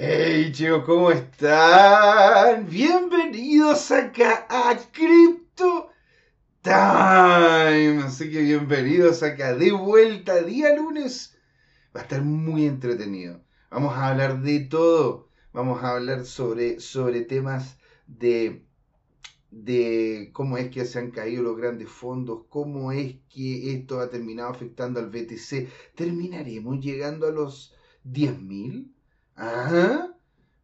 Hey chicos, ¿cómo están? Bienvenidos acá a Crypto Time. Así que bienvenidos acá de vuelta día lunes. Va a estar muy entretenido. Vamos a hablar de todo. Vamos a hablar sobre, sobre temas de, de cómo es que se han caído los grandes fondos, cómo es que esto ha terminado afectando al BTC. ¿Terminaremos llegando a los 10.000? Ajá.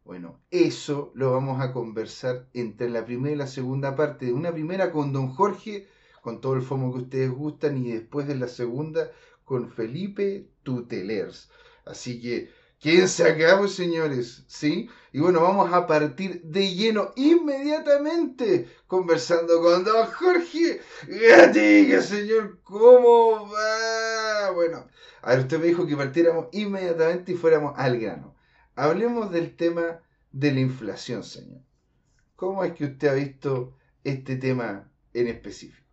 Bueno, eso lo vamos a conversar entre la primera y la segunda parte. Una primera con don Jorge, con todo el fomo que ustedes gustan, y después de la segunda con Felipe Tutelers. Así que quédense acá, pues, señores, ¿sí? Y bueno, vamos a partir de lleno inmediatamente conversando con don Jorge Gatica, señor, ¿cómo va? Bueno, a ver, usted me dijo que partiéramos inmediatamente y fuéramos al grano. Hablemos del tema de la inflación, señor. ¿Cómo es que usted ha visto este tema en específico?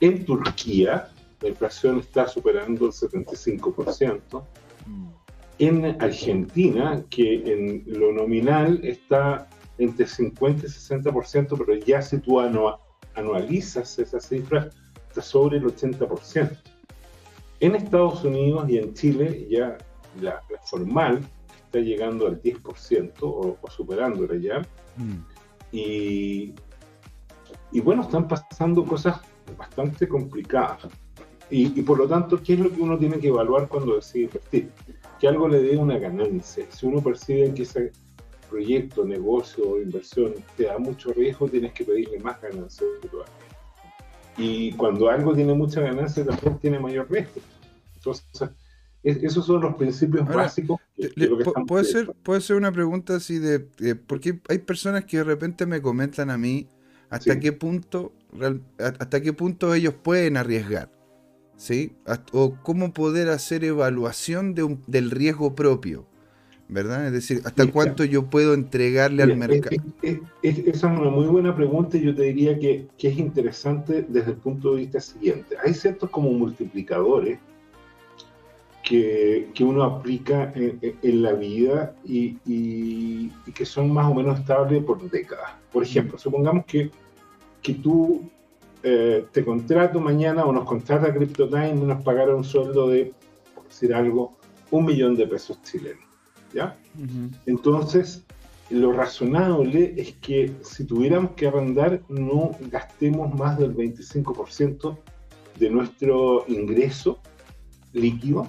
En Turquía, la inflación está superando el 75%. En Argentina, que en lo nominal está entre 50 y 60%, pero ya si tú anualizas esa cifra, está sobre el 80%. En Estados Unidos y en Chile, ya la, la formal está llegando al 10% o, o superándolo ya. Mm. Y, y bueno, están pasando cosas bastante complicadas. Y, y, por lo tanto, ¿qué es lo que uno tiene que evaluar cuando decide invertir? Que algo le dé una ganancia. Si uno percibe que ese proyecto, negocio o inversión te da mucho riesgo, tienes que pedirle más ganancia. Y cuando algo tiene mucha ganancia, también tiene mayor riesgo. Entonces, esos son los principios básicos. puede, ser, puede ser una pregunta así de, porque hay personas que de repente me comentan a mí hasta qué punto hasta qué punto ellos pueden arriesgar, ¿sí? O cómo poder hacer evaluación de del riesgo propio, ¿verdad? Es decir, hasta cuánto yo puedo entregarle al mercado. esa es una muy buena pregunta y yo te diría que, que es interesante desde el punto de vista siguiente. Hay ciertos como multiplicadores que, que uno aplica en, la vida y, y, que son más o menos estables por décadas. Por ejemplo, supongamos que, que tú eh, te contrato mañana o nos contrata CryptoTime y nos pagara un sueldo de, por decir algo, un millón de pesos chilenos. ¿Ya? Entonces, lo razonable es que si tuviéramos que arrendar, no gastemos más del 25% de nuestro ingreso líquido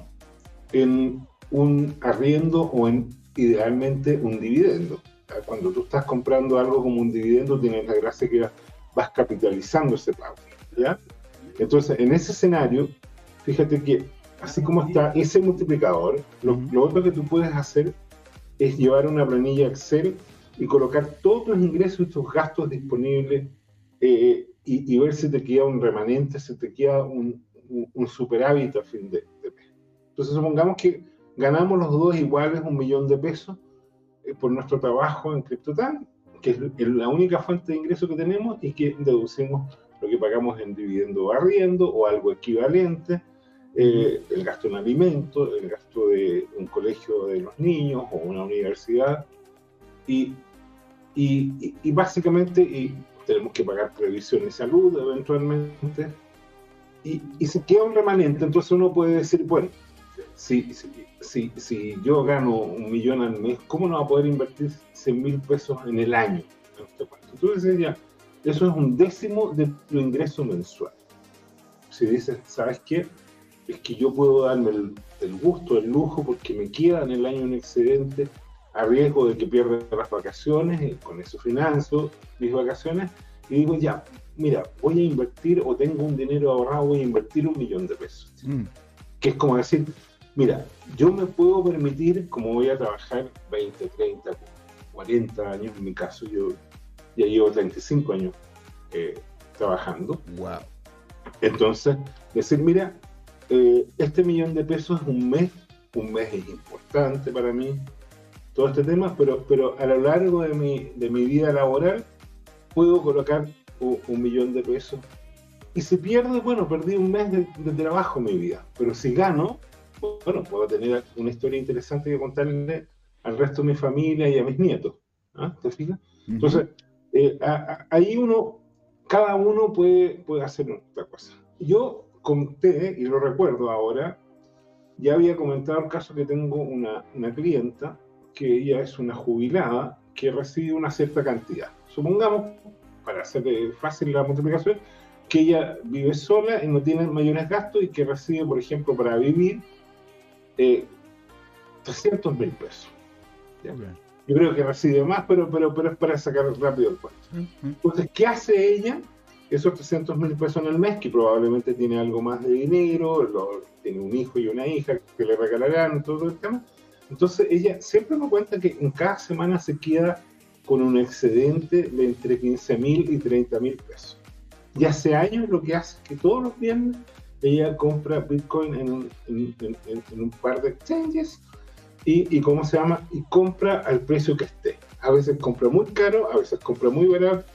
en un arriendo o en idealmente un dividendo. Cuando tú estás comprando algo como un dividendo, tienes la gracia que vas capitalizando ese pago. ¿ya? Entonces, en ese escenario, fíjate que así como está ese multiplicador, lo, otro que tú puedes hacer es llevar una planilla Excel y colocar todos tus ingresos y tus gastos disponibles eh, y, ver si te queda un remanente, si te queda un, un, superávit a fin de. Entonces, supongamos que ganamos los dos iguales un millón de pesos eh, por nuestro trabajo en CryptoTan, que es la única fuente de ingreso que tenemos y que deducimos lo que pagamos en dividendo o arriendo o algo equivalente, eh, el gasto en alimentos, el gasto de un colegio de los niños o una universidad. Y básicamente y tenemos que pagar previsión y salud eventualmente. Y, y se queda un remanente, entonces uno puede decir, bueno, si, si, si, yo gano un millón al mes, ¿cómo no va a poder invertir 100 mil pesos en el año? Entonces ya, eso es un décimo de tu ingreso mensual. Si dices, ¿sabes qué? Es que yo puedo darme el, gusto, el lujo, porque me queda en el año un excedente a riesgo de que pierda las vacaciones, y con eso finanzo mis vacaciones, y digo, ya, mira, voy a invertir o tengo un dinero ahorrado, voy a invertir un millón de pesos. Mm. Que es como decir, Mira, yo me puedo permitir, como voy a trabajar 20, 30, 40 años, en mi caso, yo ya llevo 35 años eh, trabajando. Wow. Entonces, decir, mira, eh, este millón de pesos es un mes, un mes es importante para mí, todo este tema, pero, pero a lo largo de mi, de mi vida laboral puedo colocar un, millón de pesos. Y si pierdo, bueno, perdí un mes de, de trabajo en mi vida, pero si gano, bueno, puedo tener una historia interesante que contarle al resto de mi familia y a mis nietos. ¿ah? ¿Te fijas? Entonces, eh, ahí uno, cada uno puede, puede hacer otra cosa. Yo conté, y lo recuerdo ahora, ya había comentado el caso que tengo una, una clienta, que ella es una jubilada, que recibe una cierta cantidad. Supongamos, para hacer fácil la multiplicación, que ella vive sola y no tiene mayores gastos y que recibe, por ejemplo, para vivir eh, 300 mil pesos. Yo creo que recibe más, pero, pero, pero es para sacar rápido el cuento. Entonces, ¿qué hace ella? Esos 300 mil pesos en el mes, que probablemente tiene algo más de dinero, tiene un hijo y una hija que le regalarán, todo el tema. Entonces, ella siempre me cuenta que en cada semana se queda con un excedente de entre 15 mil y 30 mil pesos. Y hace años lo que hace es que todos los viernes ella compra Bitcoin en un, en un par de exchanges y, cómo se llama, y compra al precio que esté. A veces compra muy caro, a veces compra muy barato,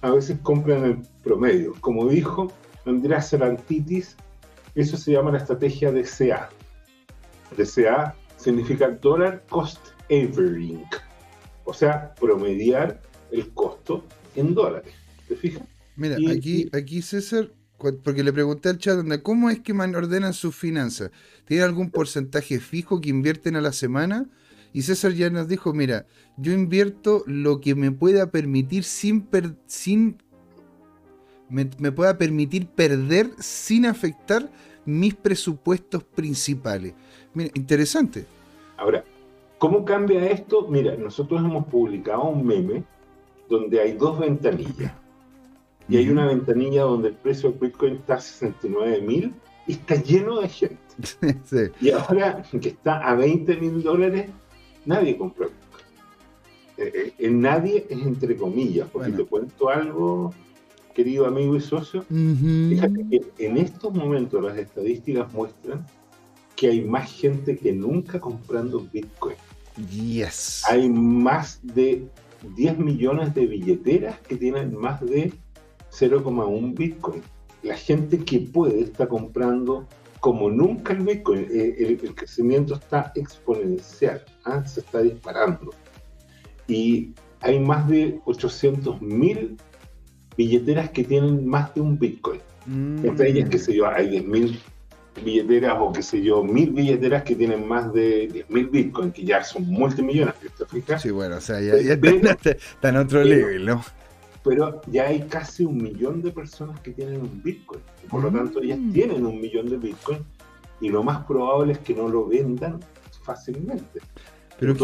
a veces compra en el promedio. Como dijo Andrea Cerantitis, eso se llama la estrategia de CA. DCA significa Dollar Cost Averaging, o sea, promediar el costo en dólares. ¿Te fijas? Mira, aquí, aquí César porque le pregunté al chat, ¿cómo es que ordenan sus finanzas? ¿Tiene algún porcentaje fijo que invierten a la semana? Y César ya nos dijo, mira, yo invierto lo que me pueda permitir sin... sin me, pueda permitir perder sin afectar mis presupuestos principales. Mira, interesante. Ahora, ¿cómo cambia esto? Mira, nosotros hemos publicado un meme donde hay dos ventanillas y hay una ventanilla donde el precio del Bitcoin está a 69 mil y está lleno de gente. Y ahora que está a 20 mil dólares, nadie compra Bitcoin. Eh, eh, nadie es entre comillas, porque te cuento algo, querido amigo y socio. Fíjate que en estos momentos las estadísticas muestran que hay más gente que nunca comprando Bitcoin. Yes. Hay más de 10 millones de billeteras que tienen más de 0,1 Bitcoin. La gente que puede está comprando como nunca el Bitcoin. Eh, el, crecimiento está exponencial, ¿ah? se está disparando. Y hay más de 800 mil billeteras que tienen más de un Bitcoin. Mm. Entre ellas, qué sé yo, hay 10 mil billeteras o qué sé yo, mil billeteras que tienen más de 10 mil Bitcoin, que ya son multimillonarios. Sí, bueno, o sea, ya, está, en otro nivel, ¿no? Pero ya hay casi un millón de personas que tienen un Bitcoin. Por lo tanto, ellas mm. tienen un millón de Bitcoin y lo más probable es que no lo vendan fácilmente. Pero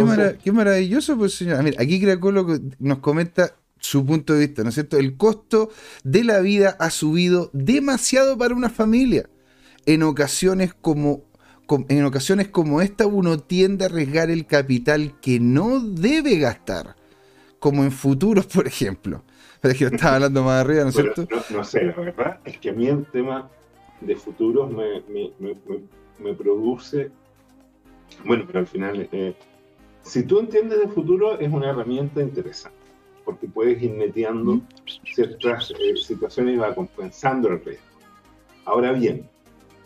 qué, maravilloso, pues señor. Mira, aquí Cracolo nos comenta su punto de vista, ¿no es cierto? El costo de la vida ha subido demasiado para una familia. En ocasiones como en ocasiones como esta uno tiende a arriesgar el capital que no debe gastar, como en futuros, por ejemplo que estaba hablando más arriba, ¿no es cierto? No, sé, la verdad es que a mí el tema de futuros me, produce. Bueno, pero al final, eh, si tú entiendes de futuro, es una herramienta interesante, porque puedes ir neteando ciertas eh, situaciones y va compensando el riesgo. Ahora bien,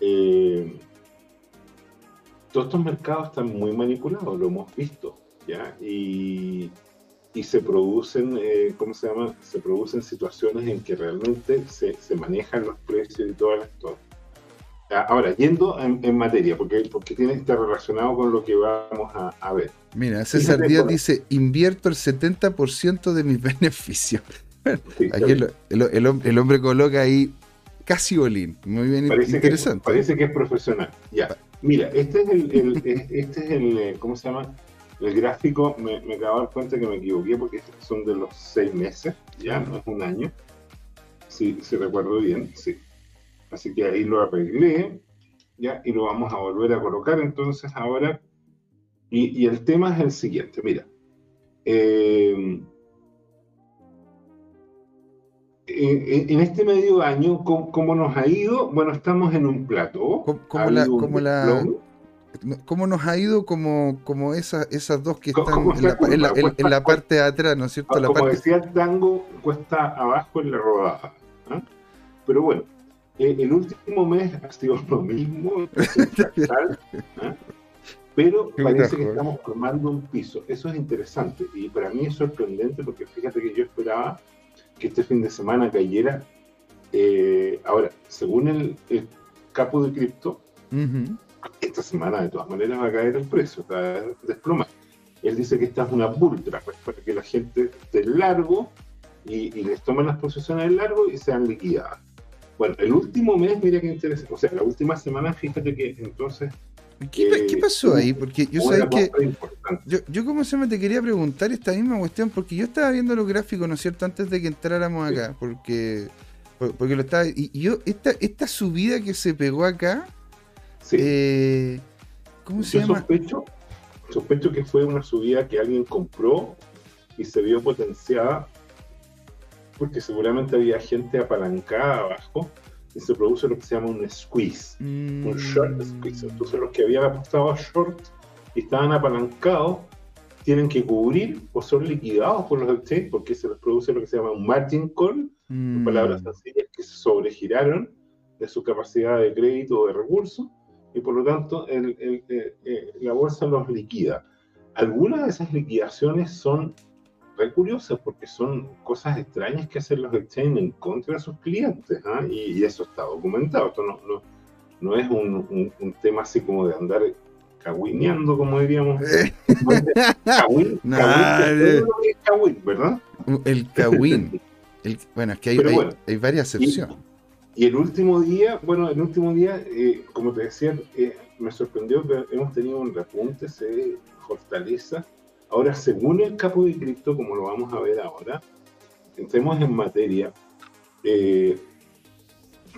eh, todos estos mercados están muy manipulados, lo hemos visto, ¿ya? Y y se producen, eh, ¿cómo se llama? Se producen situaciones en que realmente se, se manejan los precios y todas las cosas. Ahora, yendo en, materia, porque, porque tiene que estar relacionado con lo que vamos a, ver. Mira, César Díaz dice, invierto el 70% de mis beneficios. Aquí el, el, hombre coloca ahí casi bolín. Muy bien, interesante. parece que es profesional. Ya. Mira, este es el, este es el, eh, ¿cómo se llama? El gráfico me, me acabo de dar cuenta que me equivoqué porque son de los seis meses, ya no es un año. Si, si recuerdo bien, sí. Así que ahí lo arreglé, ya, y lo vamos a volver a colocar entonces ahora. Y, y el tema es el siguiente, mira. Eh, en este medio año, ¿cómo, nos ha ido? Bueno, estamos en un plato. ¿Cómo, la, como la, ¿Cómo nos ha ido como, como esas, esas dos que están en la, parte de atrás, ¿no es cierto? Como parte... decía el tango, cuesta abajo en la rodada. ¿ah? Pero bueno, eh, el último mes ha sido lo mismo, ¿ah? pero parece que estamos formando un piso. Eso es interesante y para mí es sorprendente porque fíjate que yo esperaba que este fin de semana cayera. Eh, ahora, según el, capo de cripto, esta semana de todas maneras va a caer el precio, va a desplomar. Él dice que esta es una ultra, pues, para que la gente esté largo y, les tomen las posiciones largo y sean liquidadas. Bueno, el último mes, mira qué interesante, o sea, la última semana, fíjate que entonces ¿Qué, pasó ahí? Porque yo sabía que. Yo, yo, como se me te quería preguntar esta misma cuestión, porque yo estaba viendo los gráficos, ¿no es cierto?, antes de que entráramos acá, porque. Porque lo estaba. Y yo, esta, esta subida que se pegó acá. Eh, ¿Cómo se llama? Sospecho, sospecho que fue una subida que alguien compró y se vio potenciada porque seguramente había gente apalancada abajo y se produce lo que se llama un squeeze, un mm. short squeeze. Entonces los que habían apostado a short y estaban apalancados tienen que cubrir o son liquidados por los exchanges porque se les produce lo que se llama un margin call, mm. palabras sencillas que se sobregiraron de su capacidad de crédito o de recursos y por lo tanto el, el, eh, eh, la bolsa los liquida. Algunas de esas liquidaciones son re curiosas porque son cosas extrañas que hacen los exchanges en contra de sus clientes, ¿ah? y, eso está documentado. Esto no, no, no es un, un, tema así como de andar cagüineando, como diríamos. Cagüín, ¿verdad? El cagüín. bueno, es que hay, hay, varias excepciones. Y, el último día, bueno, el último día, eh, como te decía, eh, me sorprendió que hemos tenido un repunte, se fortaleza Ahora, según el capo de cripto, como lo vamos a ver ahora, entremos en materia. Eh,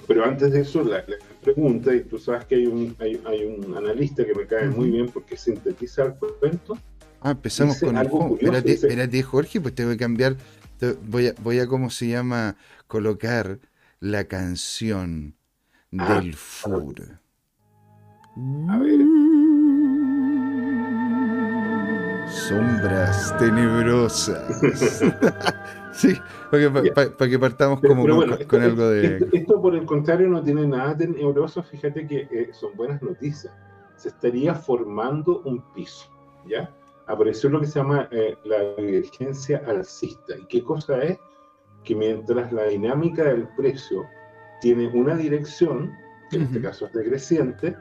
pero antes de eso, la, pregunta, y tú sabes que hay un, hay, un analista que me cae muy bien porque sintetiza el cuento. Ah, empezamos con algo espérate, espérate, Jorge, pues tengo que cambiar. voy a, voy a, ¿cómo se llama? Colocar la canción ah, del FUR. A ver. Sombras tenebrosas. sí, para que, partamos como con, algo de... Esto, por el contrario no tiene nada tenebroso, fíjate que eh, son buenas noticias. Se estaría formando un piso, ¿ya? Apareció lo que se llama eh, la divergencia alcista. ¿Y qué cosa es? Que mientras la dinámica del precio tiene una dirección, que en este caso es decreciente,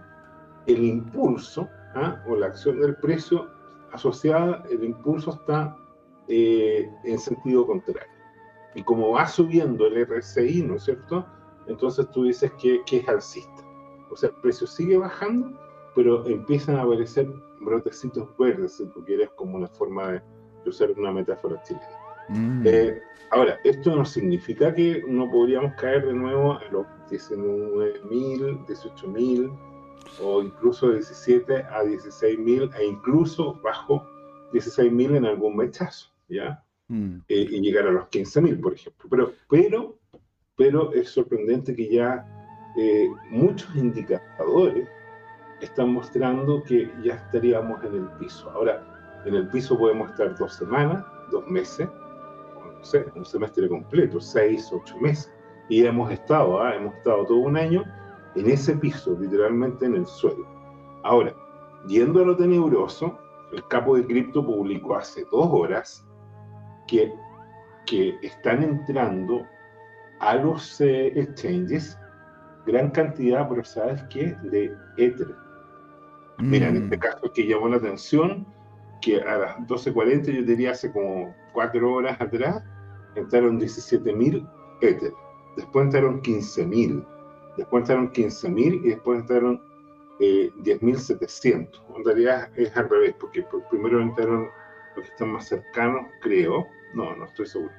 el impulso ¿ah? o la acción del precio asociada, el impulso está eh, en sentido contrario. Y como va subiendo el RSI, ¿no es cierto? Entonces tú dices que, que, es alcista. O sea, el precio sigue bajando, pero empiezan a aparecer brotecitos verdes, si tú quieres, como una forma de, usar una metáfora chilena. Mm. Eh, ahora, esto no significa que no podríamos caer de nuevo a los 19.000, 18.000, o incluso de 17 a 16 mil e incluso bajo 16 mil en algún mechazo, ¿ya? Mm. Eh, y llegar a los 15 mil, por ejemplo. Pero, pero, pero es sorprendente que ya eh, muchos indicadores están mostrando que ya estaríamos en el piso. Ahora, en el piso podemos estar dos semanas, dos meses, un semestre completo, seis, ocho meses. Y hemos estado, ¿ah? hemos estado todo un año en ese piso, literalmente en el suelo. Ahora, yendo a lo tenebroso, el capo de cripto publicó hace dos horas que, que están entrando a los eh, exchanges gran cantidad, pero ¿sabes qué? De Ether. Mira, en este mm. caso que llamó la atención que a las 12.40, yo diría hace como cuatro horas atrás, entraron 17.000 Ether. Después entraron 15.000 después entraron 15.000 y después entraron eh, 10.700. En realidad es al revés, porque primero entraron los que están más cercanos, creo. No, no estoy seguro.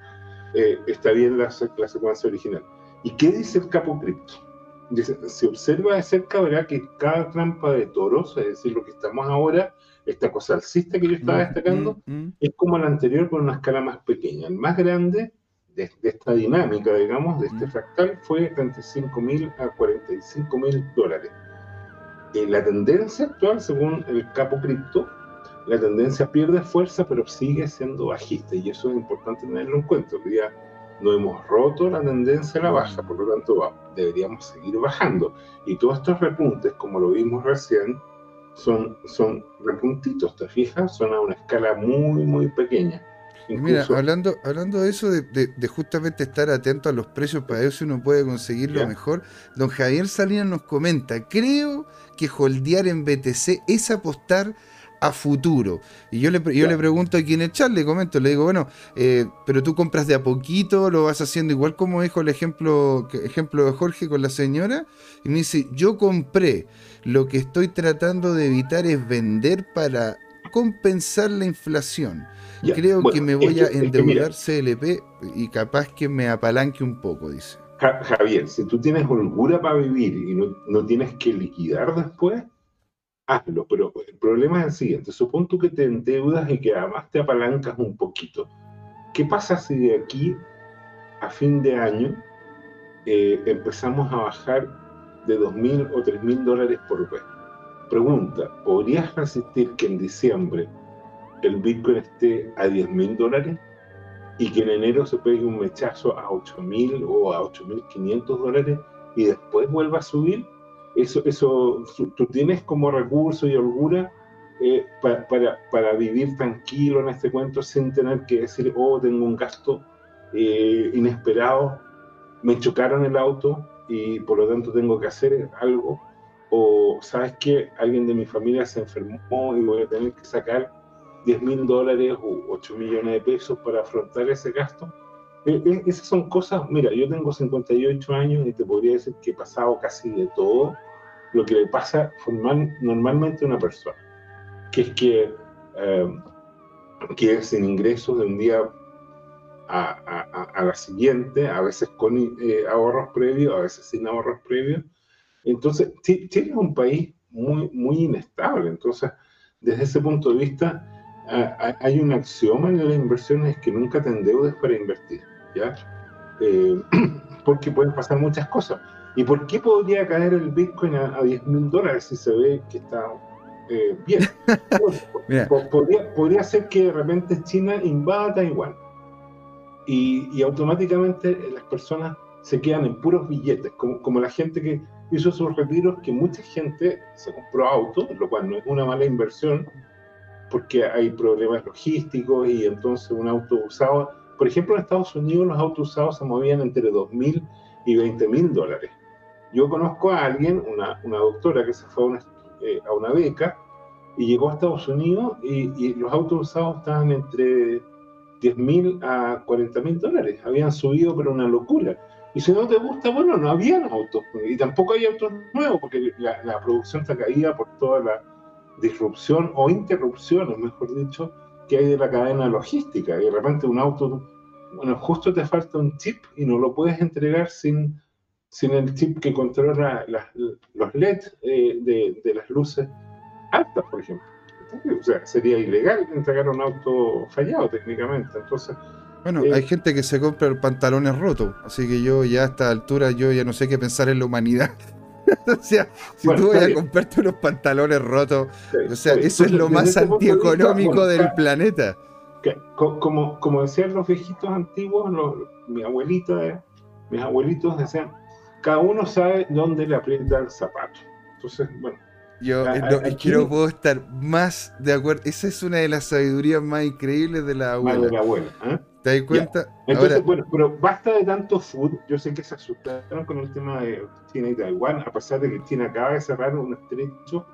Eh, está bien la, la, secuencia original. ¿Y qué dice el capo cripto? Dice, se observa de cerca, verá que cada trampa de toros, es decir, lo que estamos ahora, esta cosa alcista que yo estaba mm, destacando, mm, mm. es como la anterior con una escala más pequeña. El más grande de, esta dinámica, digamos, de este fractal, fue 35 mil a 45 mil dólares. Eh, la tendencia actual, según el capo cripto, la tendencia pierde fuerza, pero sigue siendo bajista, y eso es importante tenerlo en cuenta. Hoy día no hemos roto la tendencia a la baja, por lo tanto deberíamos seguir bajando. Y todos estos repuntes, como lo vimos recién, son, son repuntitos, ¿te fijas? Son a una escala muy, muy pequeña. Mira, hablando, hablando de eso, de, justamente estar atento a los precios para eso uno puede conseguir lo mejor, don Javier Salinas nos comenta, creo que holdear en BTC es apostar a futuro. Y yo le, yo le pregunto aquí en el chat, le comento, le digo, bueno, eh, pero tú compras de a poquito, lo vas haciendo igual como dijo el ejemplo, ejemplo de Jorge con la señora. Y me dice, yo compré, lo que estoy tratando de evitar es vender para compensar la inflación. Creo que me voy a endeudar CLP y capaz que me apalanque un poco, dice. Javier, si tú tienes holgura para vivir y no, no tienes que liquidar después, hazlo. Pero el problema es el siguiente: supón tú que te endeudas y que además te apalancas un poquito. ¿Qué pasa si de aquí a fin de año eh, empezamos a bajar de 2.000 o 3.000 dólares por vez? Pregunta: ¿podrías resistir que en diciembre el Bitcoin esté a 10.000 dólares? y que en enero se pegue un mechazo a 8.000 o a 8.500 dólares y después vuelva a subir, eso, eso tú tienes como recurso y holgura eh, para, para, vivir tranquilo en este cuento sin tener que decir, oh, tengo un gasto eh, inesperado, me chocaron el auto y por lo tanto tengo que hacer algo, o sabes que alguien de mi familia se enfermó y voy a tener que sacar 10 mil dólares o 8 millones de pesos para afrontar ese gasto. Eh, esas son cosas, mira, yo tengo 58 años y te podría decir que he pasado casi de todo lo que le pasa normalmente a una persona, que es que eh, queda sin ingresos de un día a, la siguiente, a veces con eh, ahorros previos, a veces sin ahorros previos. Entonces, Chile es un país muy, muy inestable. Entonces, desde ese punto de vista, hay un axioma en las inversiones que nunca te endeudes para invertir, ¿ya? Eh, porque pueden pasar muchas cosas. ¿Y por qué podría caer el Bitcoin a, 10 mil dólares si se ve que está eh, bien? podría, podría, ser que de repente China invada Taiwán y, y, automáticamente las personas se quedan en puros billetes, como, como la gente que hizo sus retiros, que mucha gente se compró autos, lo cual no es una mala inversión, porque hay problemas logísticos y entonces un auto usado, por ejemplo en Estados Unidos los autos usados se movían entre 2.000 y 20.000 dólares. Yo conozco a alguien, una, una doctora que se fue a una, eh, a una, beca y llegó a Estados Unidos y, los autos usados estaban entre 10.000 a 40.000 dólares. Habían subido, pero una locura. Y si no te gusta, bueno, no habían autos. Y tampoco hay autos nuevos, porque la, la producción está caída por toda la disrupción o interrupciones, mejor dicho, que hay de la cadena logística. Y de repente un auto, bueno, justo te falta un chip y no lo puedes entregar sin, sin el chip que controla los LED eh, de, de, las luces altas, por ejemplo. O sea, sería ilegal entregar un auto fallado técnicamente. Entonces, bueno, hay eh, gente que se compra pantalones rotos, así que yo ya a esta altura yo ya no sé qué pensar en la humanidad. o sea, si tú vas a comprarte unos pantalones rotos, o sea, eso es lo más este antieconómico del planeta. como, como decían los viejitos antiguos, mi abuelita, eh, mis abuelitos decían, cada uno sabe dónde le aprieta el zapato. Entonces, bueno. Yo no, puedo estar más de acuerdo. Esa es una de las sabidurías más increíbles de la abuela. De la abuela ¿eh? ¿Te das cuenta? Entonces, bueno, pero basta de tanto food. Yo sé que se asustaron con el tema de China y Taiwán, a pesar de que China acaba de cerrar un estrecho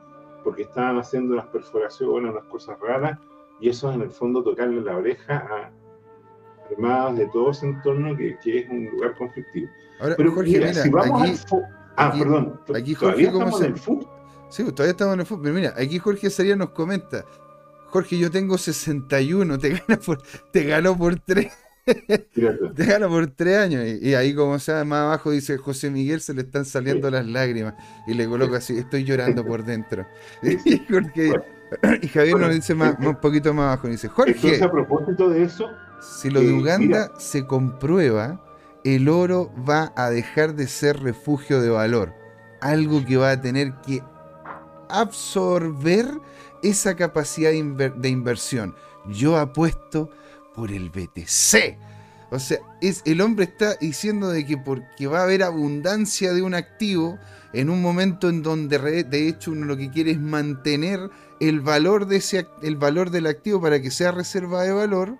porque estaban haciendo unas perforaciones, unas cosas raras, y eso en el fondo tocarle la oreja a armadas de todo ese entorno que, que es un lugar conflictivo. Ahora, pero Jorge, mira, si vamos aquí, al Ah, perdón. Aquí Jorge, ¿cómo estamos en el food? Sí, pues, todavía estamos en el food. Pero mira, aquí Jorge Sería nos comenta. Jorge, yo tengo 61, te gano por, te gano por 3. te gano por 3 años. Y, ahí, como sea, más abajo dice José Miguel, se le están saliendo las lágrimas. Y le coloco así, estoy llorando por dentro. y, Javier nos dice más, un poquito más abajo, dice, Jorge. a propósito de eso. Si lo de eh, Uganda se comprueba, el oro va a dejar de ser refugio de valor. Algo que va a tener que absorber esa capacidad de inversión. Yo apuesto por el BTC. O sea, es, el hombre está diciendo de que porque va a haber abundancia de un activo en un momento en donde de hecho uno lo que quiere es mantener el valor, de ese, el valor del activo para que sea reserva de valor,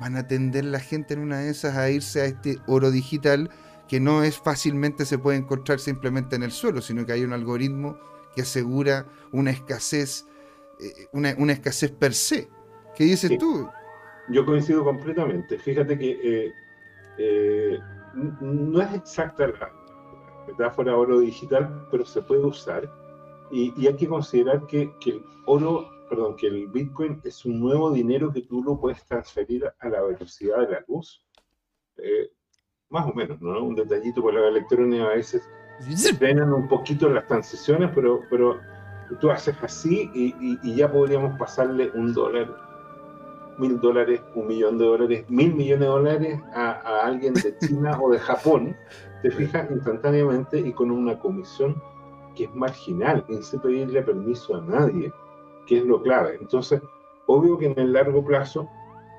van a tender la gente en una de esas a irse a este oro digital que no es fácilmente se puede encontrar simplemente en el suelo, sino que hay un algoritmo que asegura una escasez, eh, una, escasez per se. ¿Qué dices tú? Yo coincido completamente. Fíjate que eh, eh, no es exacta la metáfora oro digital, pero se puede usar. Y, hay que considerar que, que, el oro, perdón, que el Bitcoin es un nuevo dinero que tú lo puedes transferir a la velocidad de la luz. más o menos, ¿no? Un detallito con la electrónica a veces frenan un poquito las transiciones, pero, pero tú haces así y, ya podríamos pasarle un dólar, mil dólares, un millón de dólares, mil millones de dólares a, alguien de China o de Japón, te fijas instantáneamente y con una comisión que es marginal, sin pedirle permiso a nadie, que es lo clave. Entonces, obvio que en el largo plazo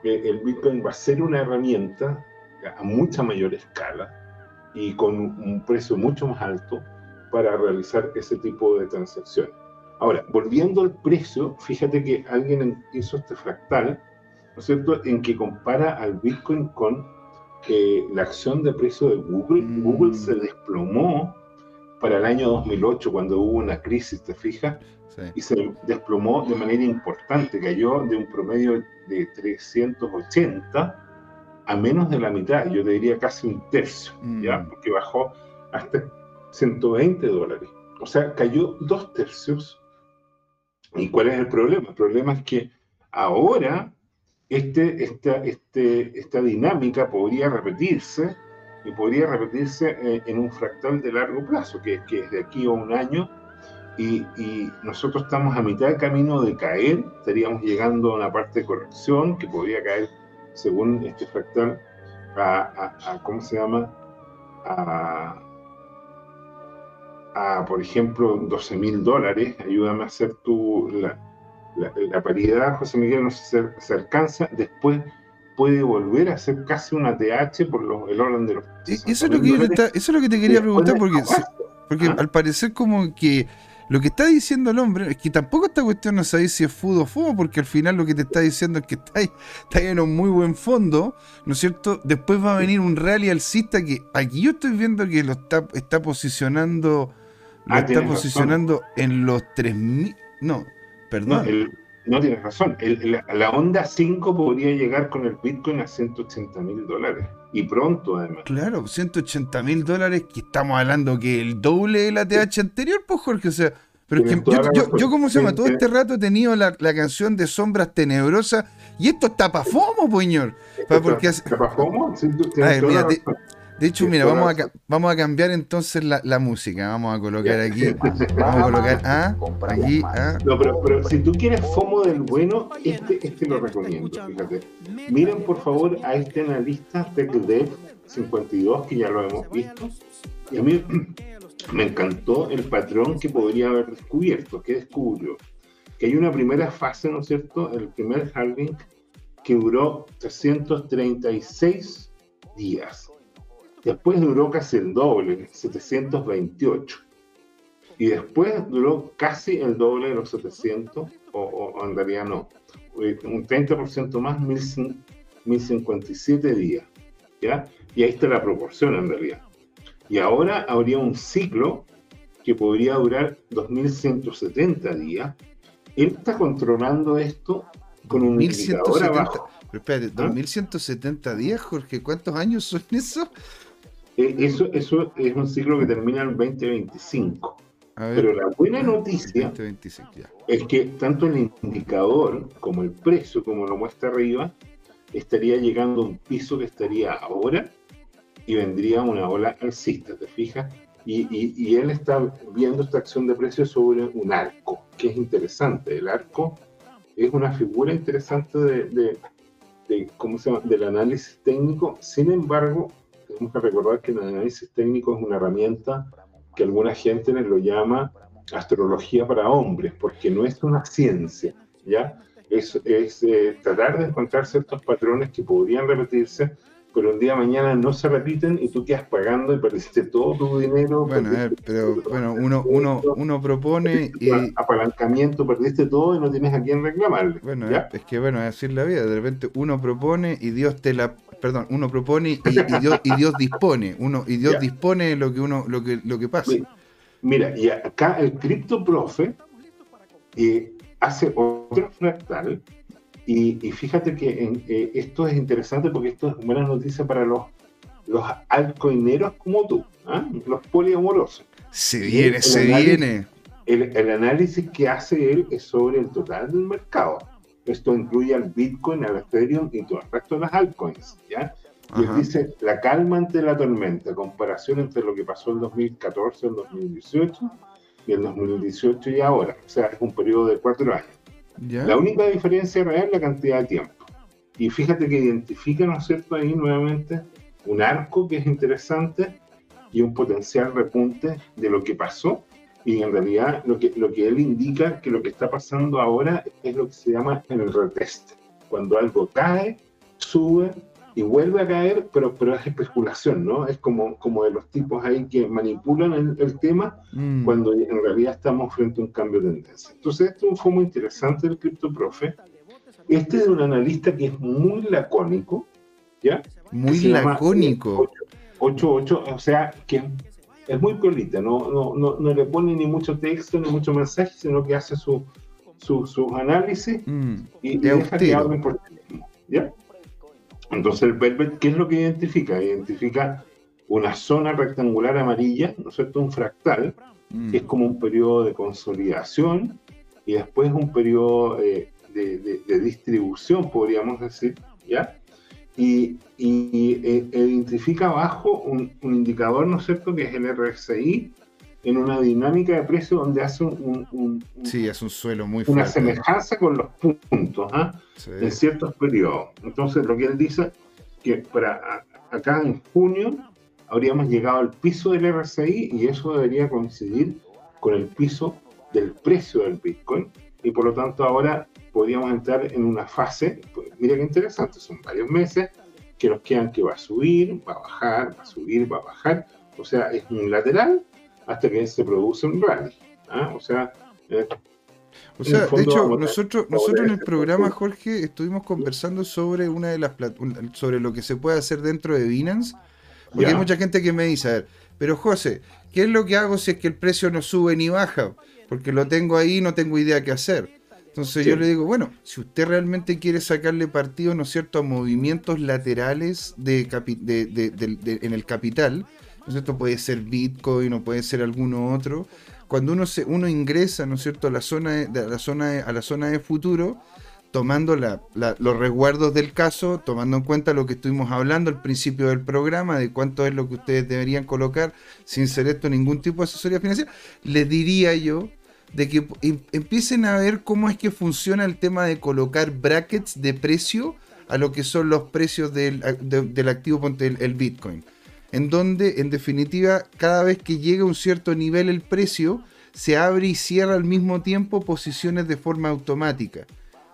eh, el Bitcoin va a ser una herramienta a mucha mayor escala, y con un precio mucho más alto para realizar ese tipo de transacciones. Ahora, volviendo al precio, fíjate que alguien hizo este fractal, ¿no es cierto?, en que compara al Bitcoin con eh, la acción de precio de Google. Mm. Google se desplomó para el año 2008 cuando hubo una crisis, ¿te fijas? Y se desplomó de manera importante, cayó de un promedio de 380 a menos de la mitad, yo te diría casi un tercio, ¿ya? Mm. Porque bajó hasta 120 dólares. O sea, cayó dos tercios. ¿Y cuál es el problema? El problema es que ahora este, esta, este, esta dinámica podría repetirse y podría repetirse eh, en un fractal de largo plazo, que, que es de aquí a un año, y, nosotros estamos a mitad de camino de caer, estaríamos llegando a una parte de corrección que podría caer según este fractal, a, ¿cómo se llama? A, por ejemplo, 12 mil dólares. Ayúdame a hacer tu, la, la, paridad, José Miguel, no se, alcanza. Después puede volver a ser casi una TH por los, el orden de los... Eso es, lo que eso es lo que te quería preguntar, porque, porque ¿Ah? al parecer como que lo que está diciendo el hombre es que tampoco esta cuestión no sabe si es fudo o fumo, porque al final lo que te está diciendo es que está, está en un muy buen fondo, ¿no es cierto? Después va a venir un rally alcista que aquí yo estoy viendo que lo está, está posicionando, lo ah, está posicionando en los 3.000, no, perdón. No, tienes razón, la, onda 5 podría llegar con el Bitcoin a 180 mil dólares. Y pronto, además. Claro, 180 mil dólares, que estamos hablando que el doble de la TH anterior, pues Jorge, o sea, pero es que yo, yo, como se llama, todo este rato he tenido la, la canción de Sombras Tenebrosas y esto está pa' fomo, pues, señor. Porque ¿Está pa' fomo? Sí, de hecho, mira, vamos a, vamos a cambiar entonces la, la música. Vamos a colocar aquí. Vamos a colocar ah, aquí. Ah. No, pero, pero si tú quieres FOMO del bueno, este, este lo recomiendo. Fíjate. Miren por favor a este analista TechDev52, que ya lo hemos visto. Y a mí me encantó el patrón que podría haber descubierto. ¿Qué descubrió? Que hay una primera fase, ¿no es cierto? El primer halving que duró 336 días Después duró casi el doble, 728. Y después duró casi el doble de los 700, o, en realidad no, eh, un 30% más, 1057 días. ¿ya? Y ahí está la proporción en realidad. Y ahora habría un ciclo que podría durar 2170 días. Él está controlando esto con un 1170, indicador abajo. Pero espérate, 2170 ¿Ah? días, Jorge, ¿cuántos años son esos? Eh, eso, eso es un ciclo que termina en 2025. Pero la buena noticia es que tanto el indicador como el precio, como lo muestra arriba, estaría llegando a un piso que estaría ahora y vendría una ola alcista, ¿te fijas? Y, y, él está viendo esta acción de precios sobre un arco, que es interesante. El arco es una figura interesante de, de, ¿cómo se llama? del análisis técnico. Sin embargo, tenemos que recordar que el análisis técnico es una herramienta que alguna gente lo llama astrología para hombres, porque no es una ciencia, ¿ya? Es, es eh, tratar de encontrar ciertos patrones que podrían repetirse, pero un día mañana no se repiten y tú quedas pagando y perdiste todo tu dinero. Bueno, pero bueno, uno, uno, uno propone y... Apalancamiento, perdiste todo y no tienes a quién reclamarle. Bueno, es que bueno, es decir la vida, de repente uno propone y Dios te la... Perdón, uno propone y, Dios, y Dios dispone, uno y Dios dispone lo que uno lo que lo que pasa. Mira, y acá el criptoprofe eh, hace otro fractal y, fíjate que eh, esto es interesante porque esto es buena noticia para los, los altcoineros como tú, ¿ah? los poliamorosos. Se viene, se viene. El, análisis que hace él es sobre el total del mercado. Esto incluye al Bitcoin, al Ethereum y todo el resto de las altcoins. ¿ya? Y él dice, la calma ante la tormenta, comparación entre lo que pasó en 2014 y el 2018 y el 2018 y ahora. O sea, es un periodo de cuatro años. La única diferencia real es la cantidad de tiempo. Y fíjate que identifica, ¿no es cierto?, ahí nuevamente un arco que es interesante y un potencial repunte de lo que pasó. Y en realidad lo que, lo que él indica que lo que está pasando ahora es lo que se llama el retest. Cuando algo cae, sube, y vuelve a caer, pero, pero es especulación, ¿no? Es como, como de los tipos ahí que manipulan el, tema mm. cuando en realidad estamos frente a un cambio de tendencia. Entonces, esto fue muy interesante el CryptoProfe. Este es un analista que es muy lacónico, ¿ya? Muy lacónico. 8, o sea, que es muy colita, no, no, no, no, le pone ni mucho texto ni mucho mensaje, sino que hace su, su, sus análisis mm. y, deja que hablen por sí mismo, ¿ya? Entonces el Velvet, ¿qué es lo que identifica? Identifica una zona rectangular amarilla, ¿no es cierto? Un fractal, mm. que es como un periodo de consolidación y después un periodo eh, de, distribución, podríamos decir, ¿ya? Y, eh, identifica abajo un, un, indicador, ¿no es cierto?, que es el RSI, en una dinámica de precio donde hace un, sí, es un suelo muy una semejanza con los puntos ¿ah? en ciertos periodos. Entonces, lo que él dice que para acá en junio habríamos llegado al piso del RSI y eso debería coincidir con el piso del precio del Bitcoin y por lo tanto ahora podríamos entrar en una fase, pues, mira qué interesante, son varios meses que nos quedan que va a subir, va a bajar, va a subir, va a bajar, o sea, es un lateral hasta que se produce un rally. ¿ah? O sea, eh, o sea, de hecho, nosotros, nosotros en el programa, Jorge, estuvimos conversando sobre una de las sobre lo que se puede hacer dentro de Binance. Porque hay mucha gente que me dice, a ver, pero José, ¿qué es lo que hago si es que el precio no sube ni baja? Porque lo tengo ahí y no tengo idea qué hacer. Entonces yo le digo, bueno, si usted realmente quiere sacarle partido, ¿no es cierto?, a movimientos laterales de, de en el capital, ¿no es cierto? Puede ser Bitcoin o puede ser alguno otro. Cuando uno, se, uno ingresa, ¿no es cierto?, a la zona de, la zona a la zona de futuro, tomando los resguardos del caso, tomando en cuenta lo que estuvimos hablando al principio del programa, de cuánto es lo que ustedes deberían colocar sin ser esto ningún tipo de asesoría financiera, les diría yo de que em, empiecen a ver cómo es que funciona el tema de colocar brackets de precio a lo que son los precios del, activo, ponte el Bitcoin en donde en definitiva cada vez que llega a un cierto nivel el precio, se abre y cierra al mismo tiempo posiciones de forma automática.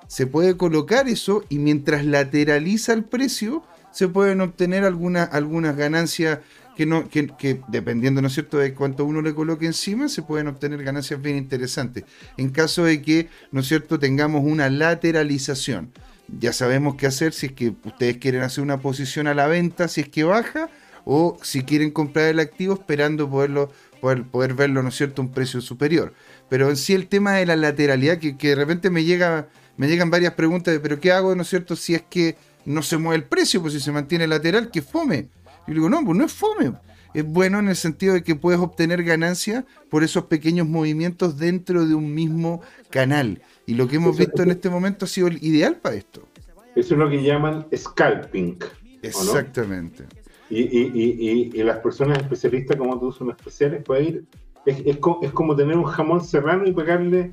Se puede colocar eso y mientras lateraliza el precio, se pueden obtener algunas ganancias que, no, que, dependiendo, ¿no es cierto?, de cuánto uno le coloque encima, se pueden obtener ganancias bien interesantes. En caso de que, ¿no es cierto?, tengamos una lateralización. Ya sabemos qué hacer si es que ustedes quieren hacer una posición a la venta, si es que baja, o si quieren comprar el activo esperando poderlo, poder, poder verlo, ¿no es cierto?, un precio superior. Pero en sí el tema de la lateralidad, que, de repente me, llega, me llegan varias preguntas de, pero ¿qué hago, ¿no es cierto?, si es que no se mueve el precio, pues si se mantiene lateral, que fome. Yo digo, no, pues no es fome. Es bueno en el sentido de que puedes obtener ganancia por esos pequeños movimientos dentro de un mismo canal. Y lo que hemos visto en este momento ha sido el ideal para esto. Eso es lo que llaman scalping. Exactamente. Y, y, y, las personas especialistas como tú son especiales puede ir. Es, es, como tener un jamón serrano y pegarle.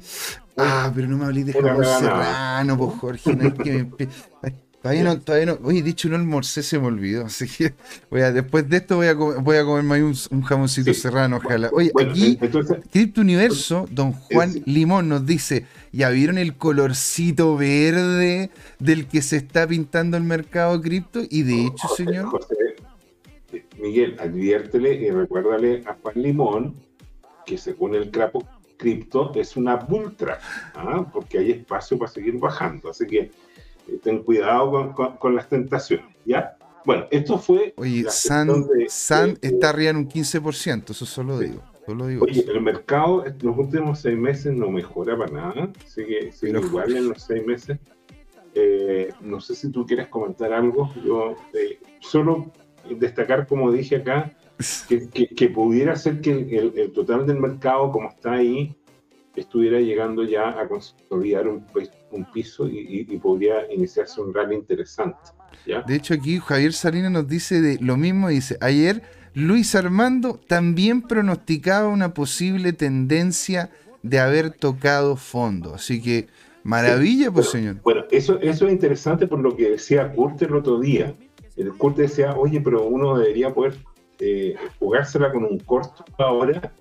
Ah, pero no me hablé de jamón serrano, pues Jorge. No es que Todavía no, todavía no. Oye, dicho no almorcé, se me olvidó. Así que voy a, después de esto voy a, voy a comerme un, un jamoncito serrano, ojalá. Oye, aquí, Crypto Universo, don Juan Limón nos dice: ¿Ya vieron el colorcito verde del que se está pintando el mercado cripto? Y de hecho, señor. Miguel, adviértele y recuérdale a Juan Limón que según el crapo cripto es una ultra, ¿ah? porque hay espacio para seguir bajando. Así que eh, ten cuidado con, las tentaciones, ¿ya? Bueno, esto fue... Oye, San, está arriba en un 15%, eso solo digo. Solo digo Oye, el mercado en los últimos seis meses no mejora para nada, sigue, sigue igual en los seis meses. Eh, no sé si tú quieres comentar algo, yo eh, solo destacar, como dije acá, que, pudiera ser que el, total del mercado, como está ahí, estuviera llegando ya a consolidar un, piso y, podría iniciarse un rally interesante. De hecho, aquí Javier Salinas nos dice de lo mismo, dice, ayer Luis Armando también pronosticaba una posible tendencia de haber tocado fondo. Así que, maravilla, pues señor. Bueno, eso, eso es interesante por lo que decía Kurt el otro día. El Kurt decía, oye, pero uno debería poder eh, jugársela con un corto ahora.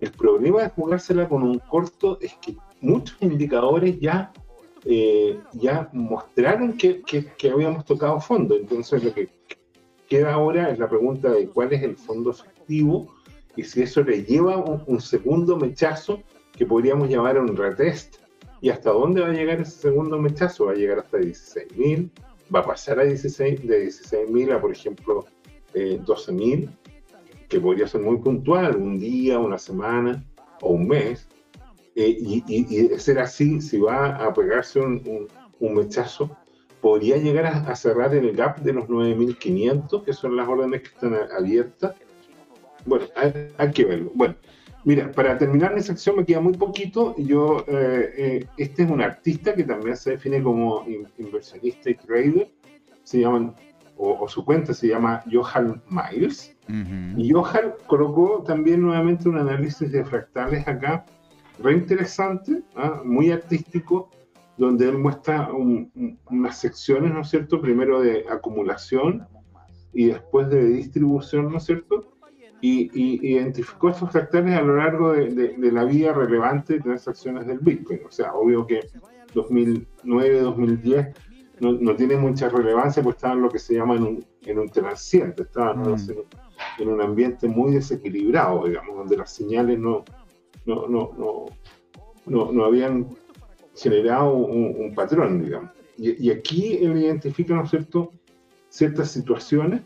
El problema de jugársela con un corto es que muchos indicadores ya, eh, ya mostraron que, habíamos tocado fondo. Entonces lo que queda ahora es la pregunta de cuál es el fondo efectivo y si eso le lleva un, segundo mechazo que podríamos llamar un retest. ¿Y hasta dónde va a llegar ese segundo mechazo? Va a llegar hasta 16.000, va a pasar a 16, de 16.000 a, por ejemplo, eh, 12.000, que podría ser muy puntual, un día, una semana o un mes, eh, y, ser así, si va a pegarse un, un, mechazo, podría llegar a, cerrar el gap de los 9.500, que son las órdenes que están abiertas. Bueno, hay, que verlo. Bueno, mira, para terminar mi sección me queda muy poquito. Yo, eh, eh, este es un artista que también se define como inversionista y trader. Se llaman o, su cuenta se llama Johan Miles. Y Johan colocó también nuevamente un análisis de fractales acá, re interesante, ¿ah? muy artístico, donde él muestra unas secciones, ¿no es cierto? Primero de acumulación y después de distribución, ¿no es cierto? Y, identificó estos fractales a lo largo de, de, la vida relevante de transacciones del Bitcoin. O sea, obvio que 2009, 2010 no, no, tiene mucha relevancia, pues estaban lo que se llama en un, en un transiente, estaban mm. en, un ambiente muy desequilibrado, digamos, donde las señales no, no, no, no, no habían generado un, patrón, digamos. Y, aquí él identifica, ¿no es cierto?, ciertas situaciones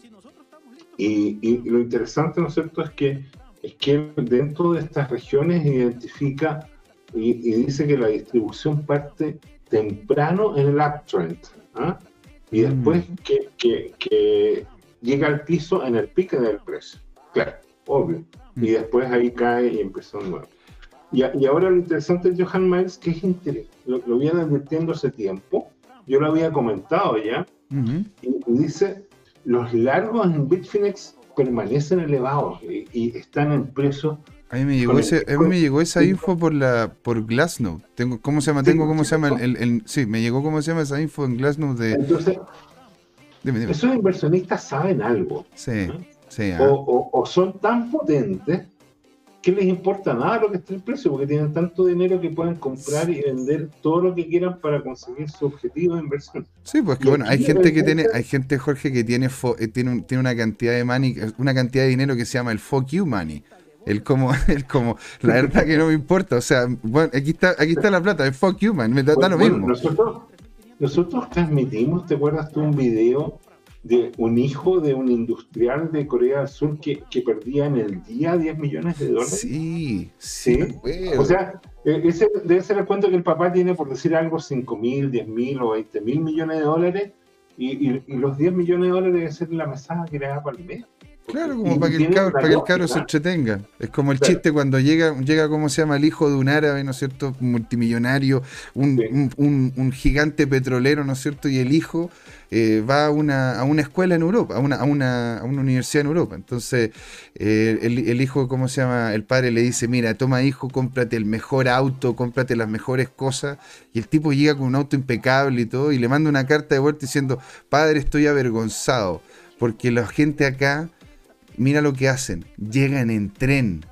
y, y, lo interesante, ¿no es cierto?, es que, es que dentro de estas regiones identifica y, y dice que la distribución parte temprano en el uptrend, ¿ah? y después mm. que, que, llega al piso en el pique del precio. Claro, obvio. Y mm. después ahí cae y empezó nuevo. Y, y ahora lo interesante de Johan Miles, que es lo, lo viene advirtiendo hace tiempo, yo lo había comentado ya, y, dice, los largos en Bitfinex permanecen elevados y, están en precio a mí me llegó, ese, a mí me llegó esa info por la por Glassnode. Tengo, ¿Cómo se llama? Tengo cómo se llama el, el, Sí, me llegó cómo se llama esa info en Glassnode de... Entonces, esos inversionistas saben algo. Sí, sí. Ah. O, o, son tan potentes que les importa nada lo que esté el precio, porque tienen tanto dinero que pueden comprar y vender todo lo que quieran para conseguir su objetivo de inversión. Sí, pues que bueno, hay gente que tiene, hay gente, Jorge, que tiene, eh, tiene, tiene una cantidad de money, una cantidad de dinero que se llama el fuck you money el como, el como, la verdad que no me importa. O sea, bueno, aquí está, aquí está la plata, es fuck you, man, me da, lo mismo. Nosotros, nosotros transmitimos, ¿te acuerdas tú un video de un hijo de un industrial de Corea del Sur que, que perdía en el día 10 millones de dólares? Sí, sí. O sea, e, ese debe ser el cuento que el papá tiene, por decir algo, 5 mil, 10 mil o 20 mil millones de dólares y, y, los 10 millones de dólares debe ser la mesada que le da para el mes. Claro, como para que, el cabro, para que el cabro se entretenga. Es como el chiste cuando llega, llega, ¿cómo se llama? El hijo de un árabe, ¿no es cierto? Multimillonario, un, un, un, gigante petrolero, ¿no es cierto? Y el hijo eh, va a una, a una escuela en Europa, a una, a una, a una universidad en Europa. Entonces, eh, el, el, hijo, ¿cómo se llama? El padre le dice, mira, toma hijo, cómprate el mejor auto, cómprate las mejores cosas. Y el tipo llega con un auto impecable y todo, y le manda una carta de vuelta diciendo, padre, estoy avergonzado, porque la gente acá mira lo que hacen, llegan en tren.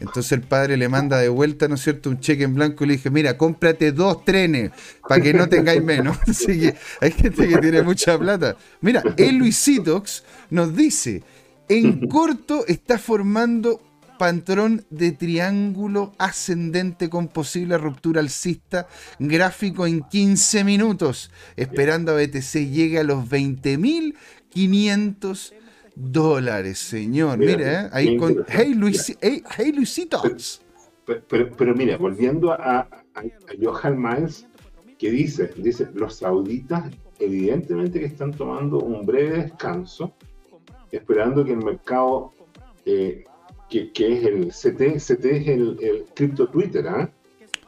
Entonces el padre le manda de vuelta, ¿no es cierto?, un cheque en blanco y le dije, mira, cómprate dos trenes para que no tengáis menos. Así que hay gente que tiene mucha plata. Mira, el Luisitox nos dice, en corto está formando patrón de triángulo ascendente con posible ruptura alcista, gráfico en 15 minutos, esperando a BTC llegue a los 20.500 dólares, señor. Mira, ¿eh? ahí con. Hey, Luis, hey, Luisitos. Pero, pero, mira, volviendo a, a, Johan Miles, que dice, dice, los sauditas evidentemente que están tomando un breve descanso, esperando que el mercado, eh, que, que, es el CT, CT es el, el cripto Twitter, ¿ah?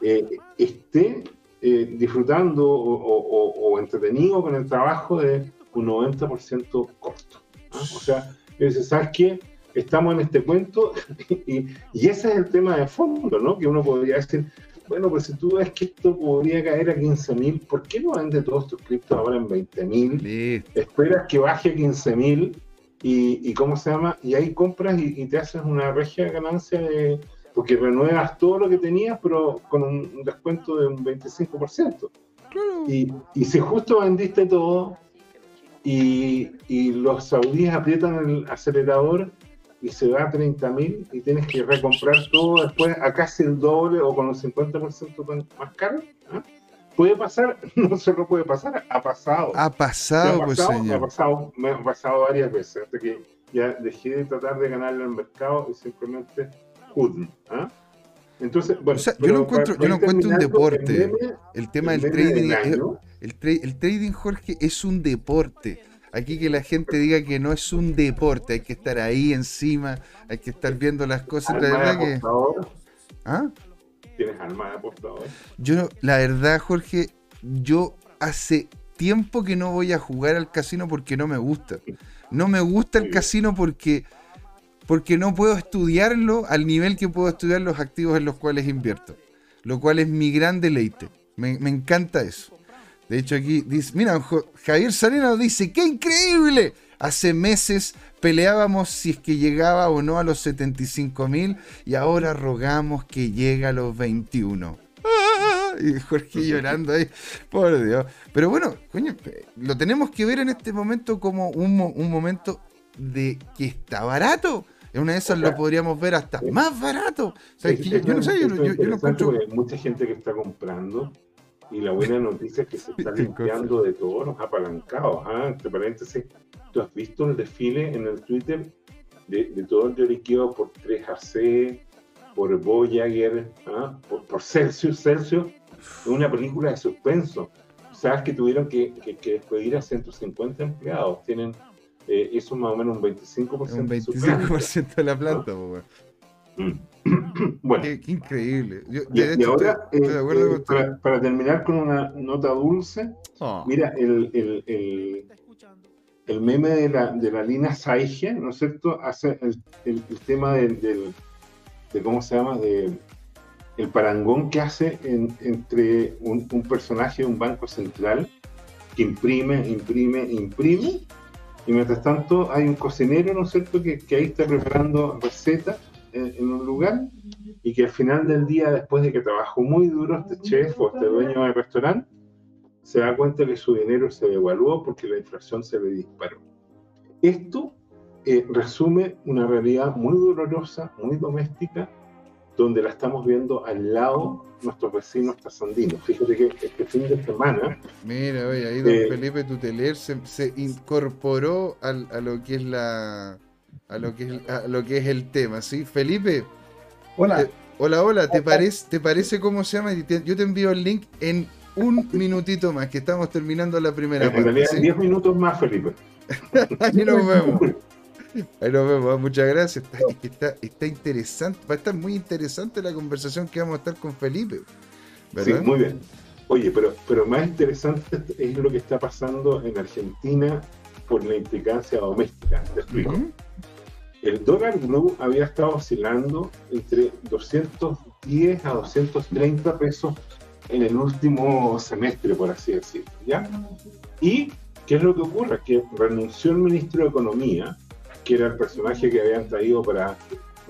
eh, esté eh, disfrutando o, o, o, entretenido con el trabajo de un 90% corto. O sea, dice, ¿sabes qué? Estamos en este cuento y, ese es el tema de fondo, ¿no? Que uno podría decir, bueno, pues si tú ves que esto podría caer a 15 mil, ¿por qué no vende todos tus criptos ahora en 20 mil? Esperas que baje a 15 mil y, ¿cómo se llama? Y ahí compras y, te haces una regia ganancia de, porque renuevas todo lo que tenías, pero con un descuento de un 25%. Y, y si justo vendiste todo, y, los saudíes aprietan el acelerador y se va a 30.000 y tienes que recomprar todo después a casi el doble o con un 50% más caro. ¿ah? Puede pasar, no solo puede pasar, ha pasado. Ha pasado, pues señor. Ha pasado, me ha pasado varias veces, hasta que ya dejé de tratar de ganarle al mercado y simplemente ¿ah? Entonces, bueno, yo no encuentro, yo no encuentro un deporte. El, tema del trading, el, el, trading, Jorge, es un deporte. Aquí que la gente diga que no es un deporte, hay que estar ahí encima, hay que estar viendo las cosas. La verdad que... ¿Ah? ¿Tienes alma de apostador? Yo, la verdad, Jorge, yo hace tiempo que no voy a jugar al casino porque no me gusta. No me gusta el casino porque porque no puedo estudiarlo al nivel que puedo estudiar los activos en los cuales invierto, lo cual es mi gran deleite. Me, encanta eso. De hecho, aquí dice, mira, Javier Salena dice, ¡qué increíble! Hace meses peleábamos si es que llegaba o no a los 75 mil y ahora rogamos que llegue a los 21. Y Jorge llorando ahí, por Dios. Pero bueno, coño, lo tenemos que ver en este momento como un, un momento de que está barato. En una de esas lo podríamos ver hasta más barato. yo, no sé, yo, no encuentro... Mucha gente que está comprando y la buena noticia es que se está limpiando de todos los apalancados. ¿ah? Entre paréntesis, ¿tú has visto el desfile en el Twitter de, de todo el lloriqueo por 3AC, por Voyager, ¿ah? por, por Celsius? Celsius es una película de suspenso. Sabes que tuvieron que, que, que despedir a 150 empleados. Tienen eh, eso más o menos un 25%. Un 25% de, la planta, bueno. Qué, increíble. y, ahora, eh, eh, para, terminar con una nota dulce, oh. mira, el, el, el, meme de la, de la Lina Saige, ¿no es cierto? Hace el, tema del, de, ¿cómo se llama? De, el parangón que hace entre un, un personaje de un banco central que imprime, imprime, imprime y mientras tanto hay un cocinero, ¿no es cierto?, que, que ahí está preparando recetas en, un lugar y que al final del día, después de que trabajó muy duro este chef o este dueño del restaurante, se da cuenta que su dinero se devaluó porque la inflación se le disparó. Esto eh, resume una realidad muy dolorosa, muy doméstica, donde la estamos viendo al lado nuestros vecinos tasandinos. Fíjate que este fin de semana. Mira, oye, ahí don eh, Felipe Tuteler se, se incorporó al, a lo que es la. A lo que es, a lo que es el tema, ¿sí? Felipe. Hola. hola, hola, ¿te parece, ¿te parece cómo se llama? yo te envío el link en un minutito más, que estamos terminando la primera en parte. En realidad, 10 minutos más, Felipe. Ahí nos vemos. Ahí nos vemos, muchas gracias. Está, está, interesante, va a estar muy interesante la conversación que vamos a estar con Felipe. Sí, muy bien. Oye, pero, pero más interesante es lo que está pasando en Argentina por la implicancia doméstica. Te explico. El dólar blue había estado oscilando entre 210 a 230 pesos en el último semestre, por así decirlo. ¿ya? Y, ¿qué es lo que ocurre? Que renunció el ministro de Economía, que era el personaje que habían traído para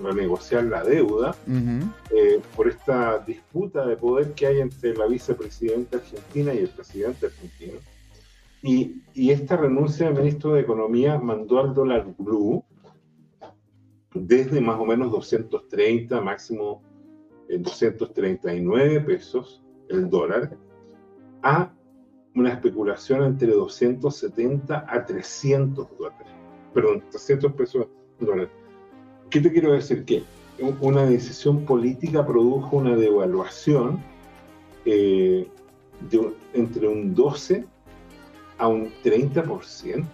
renegociar la deuda, eh, por esta disputa de poder que hay entre la vicepresidenta argentina y el presidente argentino. Y, esta renuncia del ministro de Economía mandó al dólar blue desde más o menos 230, máximo en 239 pesos el dólar, a una especulación entre 270 a 300 dólares. Perdón, 300 pesos dólares. ¿Qué te quiero decir? Que una decisión política produjo una devaluación eh, de entre un 12 a un 30%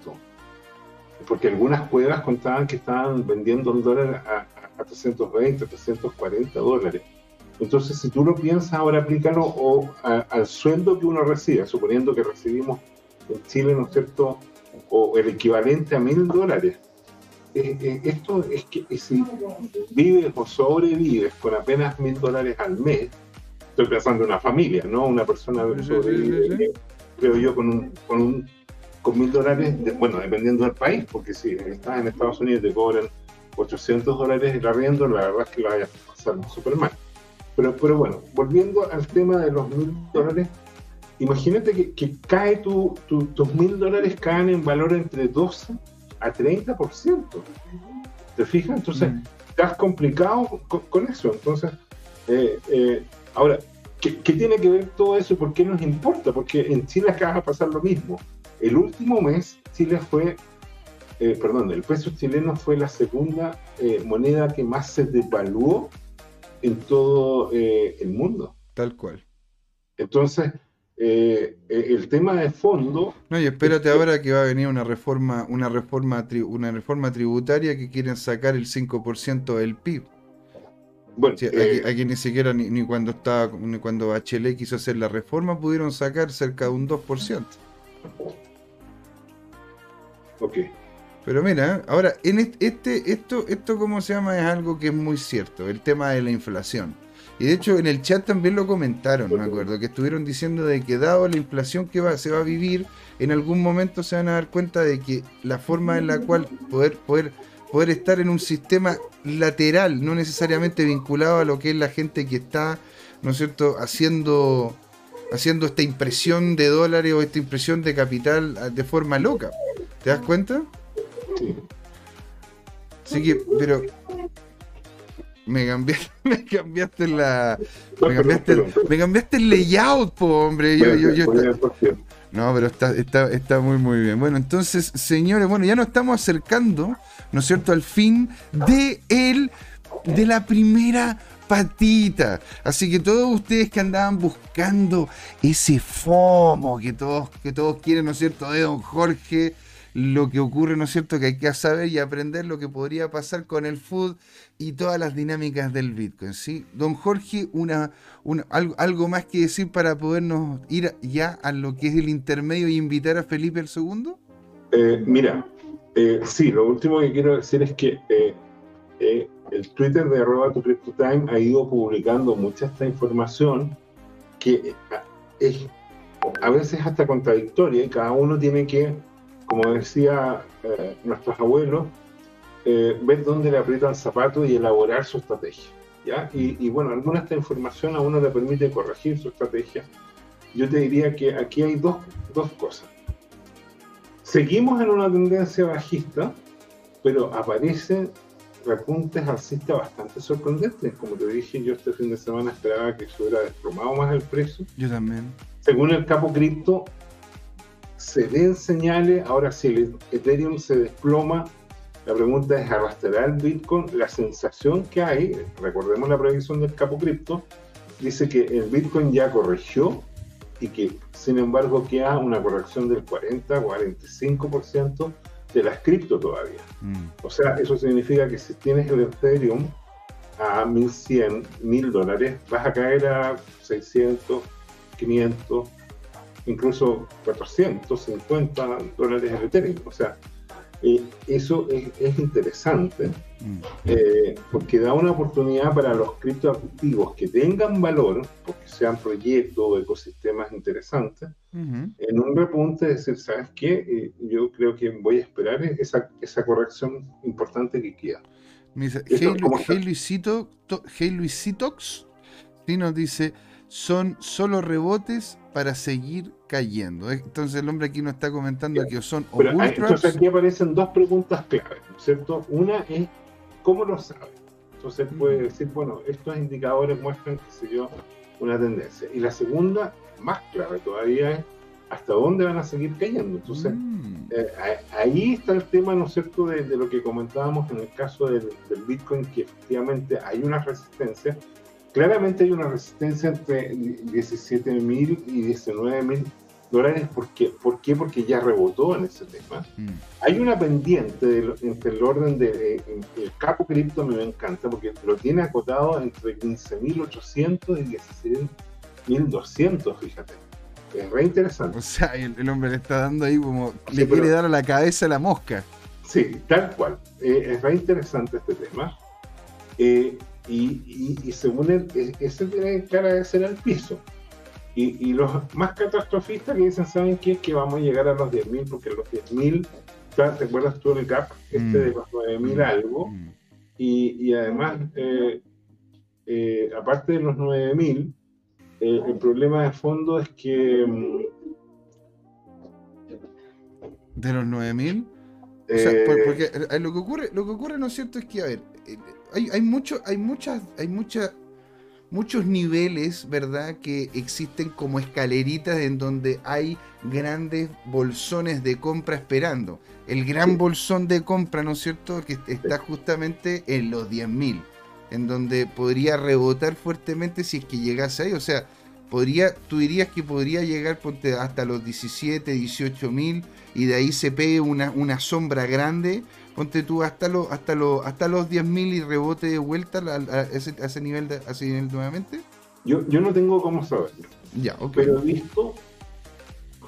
porque algunas cuevas contaban que estaban vendiendo el dólar a, 320, 340 dólares. Entonces, si tú lo piensas, ahora aplícalo o al sueldo que uno recibe, suponiendo que recibimos en Chile, ¿no es cierto?, o el equivalente a mil dólares. Eh, eh, esto es que si vives o sobrevives con apenas mil dólares al mes, estoy pensando en una familia, ¿no? Una persona sobrevive, creo yo, con un, con un con mil dólares, bueno, dependiendo del país, porque si estás en Estados Unidos y te cobran 800 dólares el arriendo, la verdad es que la vayas a pasar súper mal. Pero, pero bueno, volviendo al tema de los mil dólares, imagínate que, que cae tu, tus mil dólares caen en valor entre 12 a 30%. ¿Te fijas? Entonces, mm. estás complicado con, eso. Entonces, eh, eh, ahora, ¿qué, ¿qué, tiene que ver todo eso? ¿Por qué nos importa? Porque en Chile acaba de pasar lo mismo. El último mes, Chile fue, eh, perdón, el peso chileno fue la segunda eh, moneda que más se devaluó en todo eh, el mundo. Tal cual. Entonces, el tema de fondo. No, y espérate ahora que va a venir una reforma, una reforma, una reforma tributaria que quieren sacar el 5% del PIB. Bueno, aquí, ni siquiera ni, cuando estaba ni cuando Bachelet quiso hacer la reforma pudieron sacar cerca de un 2%. Ok. Pero mira, ahora, en este, esto, esto, ¿cómo se llama? Es algo que es muy cierto, el tema de la inflación. Y de hecho en el chat también lo comentaron, me acuerdo, que estuvieron diciendo de que dado la inflación que va, se va a vivir, en algún momento se van a dar cuenta de que la forma en la cual poder, poder, poder estar en un sistema lateral, no necesariamente vinculado a lo que es la gente que está, ¿no es cierto?, haciendo, haciendo esta impresión de dólares o esta impresión de capital de forma loca. ¿Te das cuenta? Sí. Así que, pero. Me cambiaste, me cambiaste la. Me cambiaste, me cambiaste el layout, po, hombre. Yo, yo, no, pero está, está, está muy, muy bien. Bueno, entonces, señores, bueno, ya nos estamos acercando, ¿no es cierto?, al fin de el, de la primera patita. Así que todos ustedes que andaban buscando ese FOMO que todos, que todos quieren, ¿no es cierto?, de don Jorge lo que ocurre, ¿no es cierto?, que hay que saber y aprender lo que podría pasar con el food y todas las dinámicas del Bitcoin, ¿sí? Don Jorge, una, algo, más que decir para podernos ir ya a lo que es el intermedio y invitar a Felipe el segundo? Eh, mira, eh, sí, lo último que quiero decir es que eh, el Twitter de arroba tu time ha ido publicando mucha esta información que es a veces hasta contradictoria y cada uno tiene que como decía eh, nuestros abuelos, eh, ver dónde le aprieta el zapato y elaborar su estrategia. ¿ya? Y, bueno, alguna de esta información a uno le permite corregir su estrategia. Yo te diría que aquí hay dos, dos cosas. Seguimos en una tendencia bajista, pero aparecen repuntes alcistas bastante sorprendentes. Como te dije, yo este fin de semana esperaba que se hubiera desplomado más el precio. Yo también. Según el capo cripto, se ven señales, ahora si el Ethereum se desploma, la pregunta es, ¿arrastrará el Bitcoin? La sensación que hay, recordemos la previsión del Capo Cripto, dice que el Bitcoin ya corrigió y que sin embargo queda una corrección del 40-45% de las cripto todavía. Mm. O sea, eso significa que si tienes el Ethereum a 1100, 1000 dólares, vas a caer a 600, 500, incluso 450 dólares el Ethereum. O sea, eh, eso es, interesante mm. eh, porque da una oportunidad para los criptoactivos que tengan valor, porque sean proyectos o ecosistemas interesantes, en un repunte decir, ¿sabes qué? Eh, yo creo que voy a esperar esa, esa corrección importante que queda. Hey, Luisito, hey Luisitox, sí nos dice, son solo rebotes para seguir cayendo. Entonces el hombre aquí nos está comentando que son Pero, Entonces aquí aparecen dos preguntas claves, ¿cierto? Una es, ¿cómo lo sabe? Entonces puede mm. decir, bueno, estos indicadores muestran, qué sé yo, una tendencia. Y la segunda, más clave todavía, es hasta dónde van a seguir cayendo. Entonces, mm. eh, ahí está el tema, ¿no es cierto?, de, lo que comentábamos en el caso del, Bitcoin, que efectivamente hay una resistencia. Claramente hay una resistencia entre 17 mil y 19 mil dólares. ¿Por qué? ¿Por qué? Porque ya rebotó en ese tema. Mm. Hay una pendiente entre el orden de, el capo cripto, me encanta, porque lo tiene acotado entre 15.800 y 16.200, fíjate. Es re interesante. O sea, el, hombre le está dando ahí como. le quiere dar a la cabeza a la mosca. Sí, tal cual. Eh, es re interesante este tema. Eh, y, y, según él, e, ese tiene cara de ser al piso. Y, los más catastrofistas que dicen, ¿saben qué? Que vamos a llegar a los 10.000, porque los 10.000, ¿te acuerdas tú del gap este mm. de los 9.000 mm. algo? Mm. Y, además, eh, aparte de los 9.000, eh, el problema de fondo es que... Mm, ¿De los 9000? o sea, eh, porque eh, lo que ocurre, lo que ocurre, ¿no es cierto? Es que, a ver, hay, hay mucho, hay muchas, hay muchas, muchos niveles, ¿verdad? Que existen como escaleritas en donde hay grandes bolsones de compra esperando. El gran bolsón de compra, ¿no es cierto? Que está justamente en los 10.000 en donde podría rebotar fuertemente si es que llegase ahí. O sea, podría, tú dirías que podría llegar hasta los 17, 18 mil y de ahí se pegue una, una sombra grande. Ponte tú hasta, los hasta, los hasta los 10 mil y rebote de vuelta a, ese, nivel de, nivel nuevamente. Yo, yo no tengo cómo saberlo. Ya, Pero he visto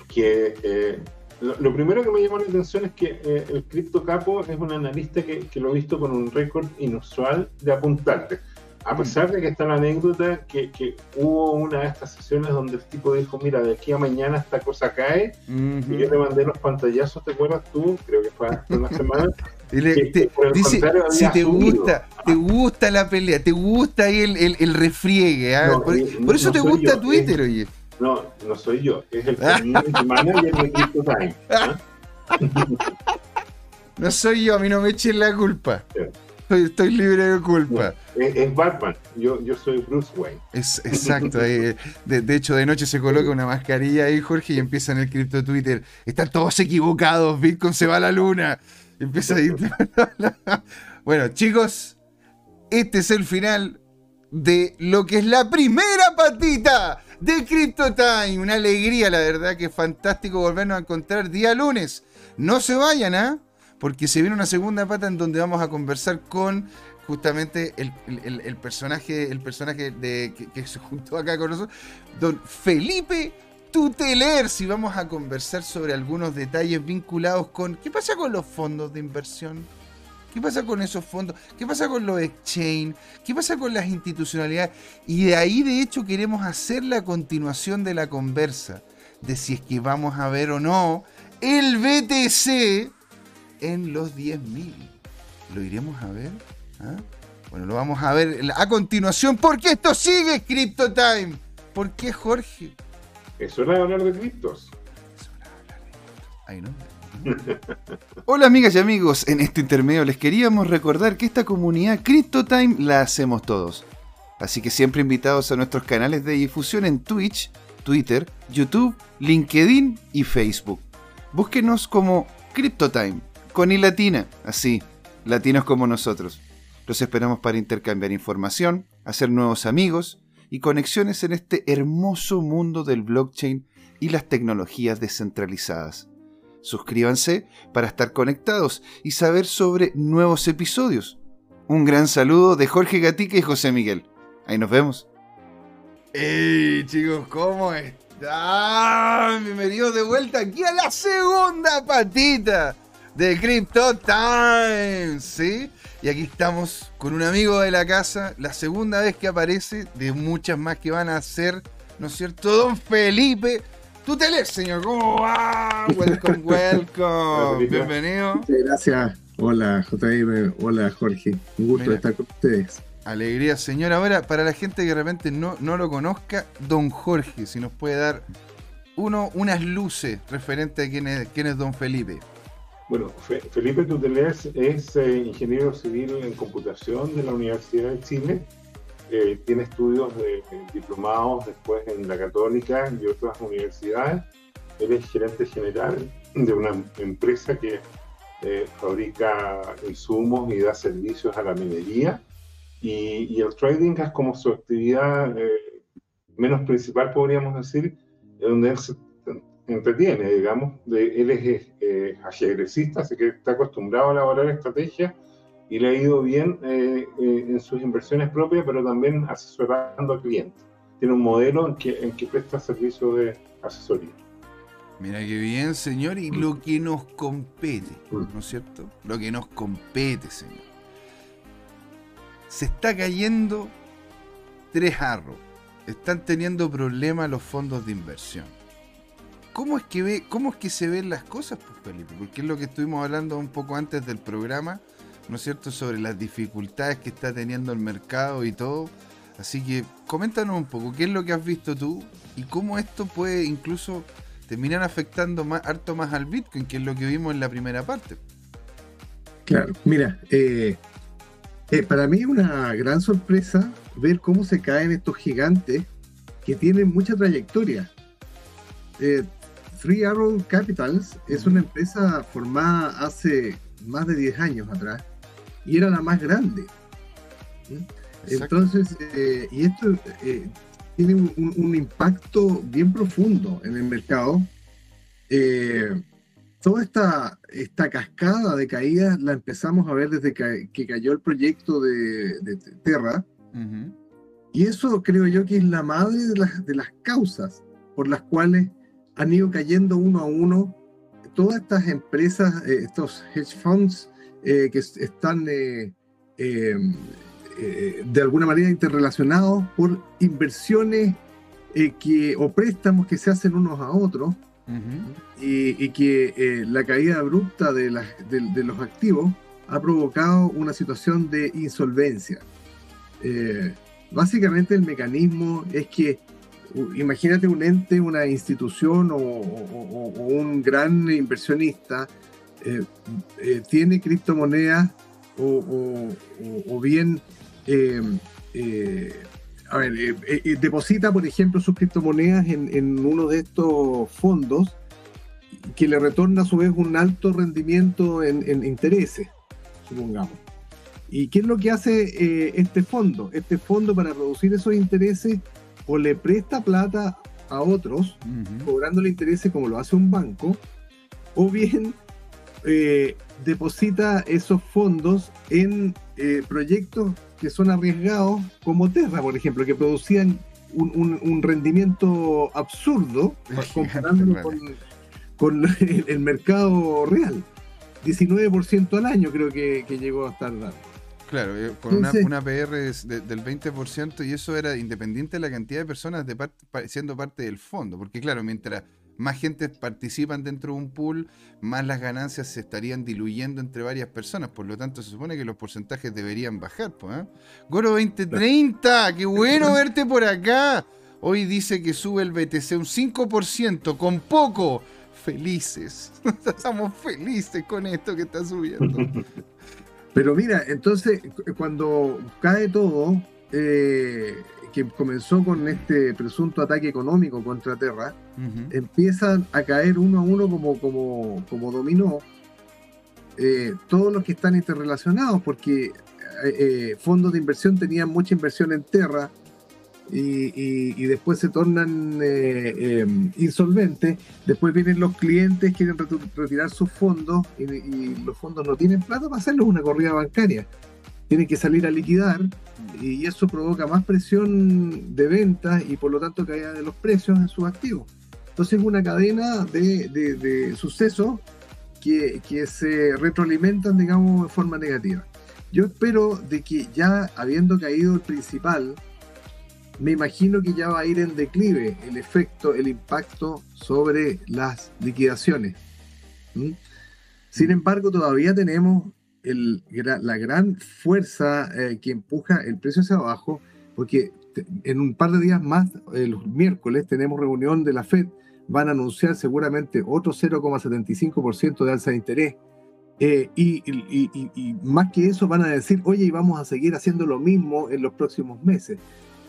que eh, lo, primero que me llamó la atención es que eh, el Crypto Capo es un analista que, lo he visto con un récord inusual de apuntarte. A pesar de que está la anécdota que, hubo una de estas sesiones donde el tipo dijo, mira, de aquí a mañana esta cosa cae, y yo le mandé los pantallazos, ¿te acuerdas tú? Creo que fue hace una semana. dice, si te gusta, te gusta la pelea, te gusta ahí el, el, refriegue, ¿ah? por, eso te gusta Twitter, oye. No, no soy yo, es el manager de Crypto Time. No soy yo, a mí no me echen la culpa. Estoy, libre de culpa. es, Batman, yo, yo soy Bruce Wayne. Es, exacto, eh, de, hecho de noche se coloca una mascarilla ahí, Jorge, y empieza en el cripto Twitter. Están todos equivocados, Bitcoin se va a la luna. Empieza a ir. bueno, chicos, este es el final de lo que es la primera patita de Crypto Time. Una alegría, la verdad, que es fantástico volvernos a encontrar día lunes. No se vayan, ¿ah? Porque se viene una segunda pata en donde vamos a conversar con justamente el, personaje, el personaje de, que, se juntó acá con nosotros, don Felipe Tuteler. Si vamos a conversar sobre algunos detalles vinculados con qué pasa con los fondos de inversión ¿Qué pasa con esos fondos? ¿Qué pasa con los exchange? ¿Qué pasa con las institucionalidades? Y de ahí, de hecho, queremos hacer la continuación de la conversa de si es que vamos a ver o no el BTC en los 10.000. ¿Lo iremos a ver? ¿Ah? Bueno, lo vamos a ver a continuación porque esto sigue Crypto Time. ¿Por qué, Jorge? Es hora de hablar de criptos. Es hora de hablar de criptos. Ahí no. Hola amigas y amigos, en este intermedio les queríamos recordar que esta comunidad CryptoTime la hacemos todos. Así que siempre invitados a nuestros canales de difusión en Twitch, Twitter, YouTube, LinkedIn y Facebook. Búsquenos como CryptoTime, con y latina, así, latinos como nosotros. Los esperamos para intercambiar información, hacer nuevos amigos y conexiones en este hermoso mundo del blockchain y las tecnologías descentralizadas. Suscríbanse para estar conectados y saber sobre nuevos episodios. Un gran saludo de Jorge Gatica y José Miguel. Ahí nos vemos. ¡Hey chicos! ¿Cómo están? Bienvenidos de vuelta aquí a la segunda patita de Crypto Times, ¿sí? Y aquí estamos con un amigo de la casa, la segunda vez que aparece, de muchas más que van a ser, ¿no es cierto? Don Felipe Tuteles, señor, ¿cómo va? Welcome, welcome. Bienvenido. Muchas gracias. Hola, JM. Hola, Jorge. Un gusto estar con ustedes. Alegría, señor. Ahora, para la gente que de repente no, no lo conozca, don Jorge, si nos puede dar uno, unas luces referente a quién es, quién es don Felipe. Bueno, Felipe Tuteles es eh, ingeniero civil en computación de la Universidad de Chile eh, tiene estudios de, diplomados después en la Católica y otras universidades. Él es gerente general de una empresa que eh, fabrica insumos y da servicios a la minería. Y, el trading es como su actividad eh, menos principal, podríamos decir, donde él se entretiene, digamos. De, él es ajedrecista, así que está acostumbrado a elaborar estrategias y le ha ido bien eh, eh, en sus inversiones propias, pero también asesorando al cliente. Tiene un modelo en que, en que presta servicio de asesoría. Mira qué bien, señor, y lo que nos compete, ¿no es cierto? Lo que nos compete, señor. Se está cayendo tres arros. Están teniendo problemas los fondos de inversión. ¿Cómo es que ve, cómo es que se ven las cosas, pues, Felipe? Porque es lo que estuvimos hablando un poco antes del programa ¿no es cierto?, sobre las dificultades que está teniendo el mercado y todo. Así que coméntanos un poco, ¿qué es lo que has visto tú y cómo esto puede incluso terminar afectando más, harto más al Bitcoin, que es lo que vimos en la primera parte? Claro, mira, eh, eh, para mí es una gran sorpresa ver cómo se caen estos gigantes que tienen mucha trayectoria. Eh, Three Arrow Capitals es una empresa formada hace más de 10 años atrás y era la más grande. Entonces, eh, y esto eh, tiene un, impacto bien profundo en el mercado. Eh, toda esta, esta cascada de caídas la empezamos a ver desde que, cayó el proyecto de, Terra. Y eso creo yo que es la madre de las, de las causas por las cuales han ido cayendo uno a uno todas estas empresas, estos hedge funds eh, que están eh, eh, de alguna manera interrelacionados por inversiones que, o préstamos que se hacen unos a otros y, que la caída abrupta de, de, los activos ha provocado una situación de insolvencia. básicamente el mecanismo es que imagínate un ente, una institución o, un gran inversionista eh, eh, tiene criptomonedas o, bien eh, a ver, deposita, por ejemplo, sus criptomonedas en, uno de estos fondos que le retorna a su vez un alto rendimiento en, intereses, supongamos. ¿Y qué es lo que hace este fondo? Este fondo para producir esos intereses o le presta plata a otros, cobrando -huh. intereses como lo hace un banco, o bien eh, deposita esos fondos en eh, proyectos que son arriesgados, como Terra, por ejemplo, que producían un, rendimiento absurdo comparándolo con, el, mercado real. 19% al año creo que, llegó a estar dando. Claro, eh, con una, una, PR del 20% y eso era independiente de la cantidad de personas de siendo parte del fondo, porque claro, mientras más gente participan dentro de un pool, más las ganancias se estarían diluyendo entre varias personas. Por lo tanto, se supone que los porcentajes deberían bajar. Pues, Goro 2030, qué bueno verte por acá. Hoy dice que sube el BTC un 5%, con poco. Felices. Estamos felices con esto que está subiendo. Pero mira, entonces, cuando cae todo, eh, que comenzó con este presunto ataque económico contra Terra, empiezan a caer uno a uno como, como, como dominó eh, todos los que están interrelacionados, porque eh, eh, fondos de inversión tenían mucha inversión en Terra, y, después se tornan eh, em, insolventes. Después vienen los clientes, quieren retirar sus fondos y, los fondos no tienen plata para hacerlo una corrida bancaria. Tienen que salir a liquidar y eso provoca más presión de ventas y por lo tanto caída de los precios en sus activos. Entonces es una cadena de, sucesos que, que se retroalimentan, digamos, de forma negativa. Yo espero de que ya habiendo caído el principal, me imagino que ya va a ir en declive el efecto, el impacto sobre las liquidaciones. Sin mm. embargo, todavía tenemos la gran fuerza eh, que empuja el precio hacia abajo, porque en un par de días más, el miércoles, tenemos reunión de la Fed, van a anunciar seguramente otro 0,75% de alza de interés. Eh, y, más que eso van a decir, oye, y vamos a seguir haciendo lo mismo en los próximos meses.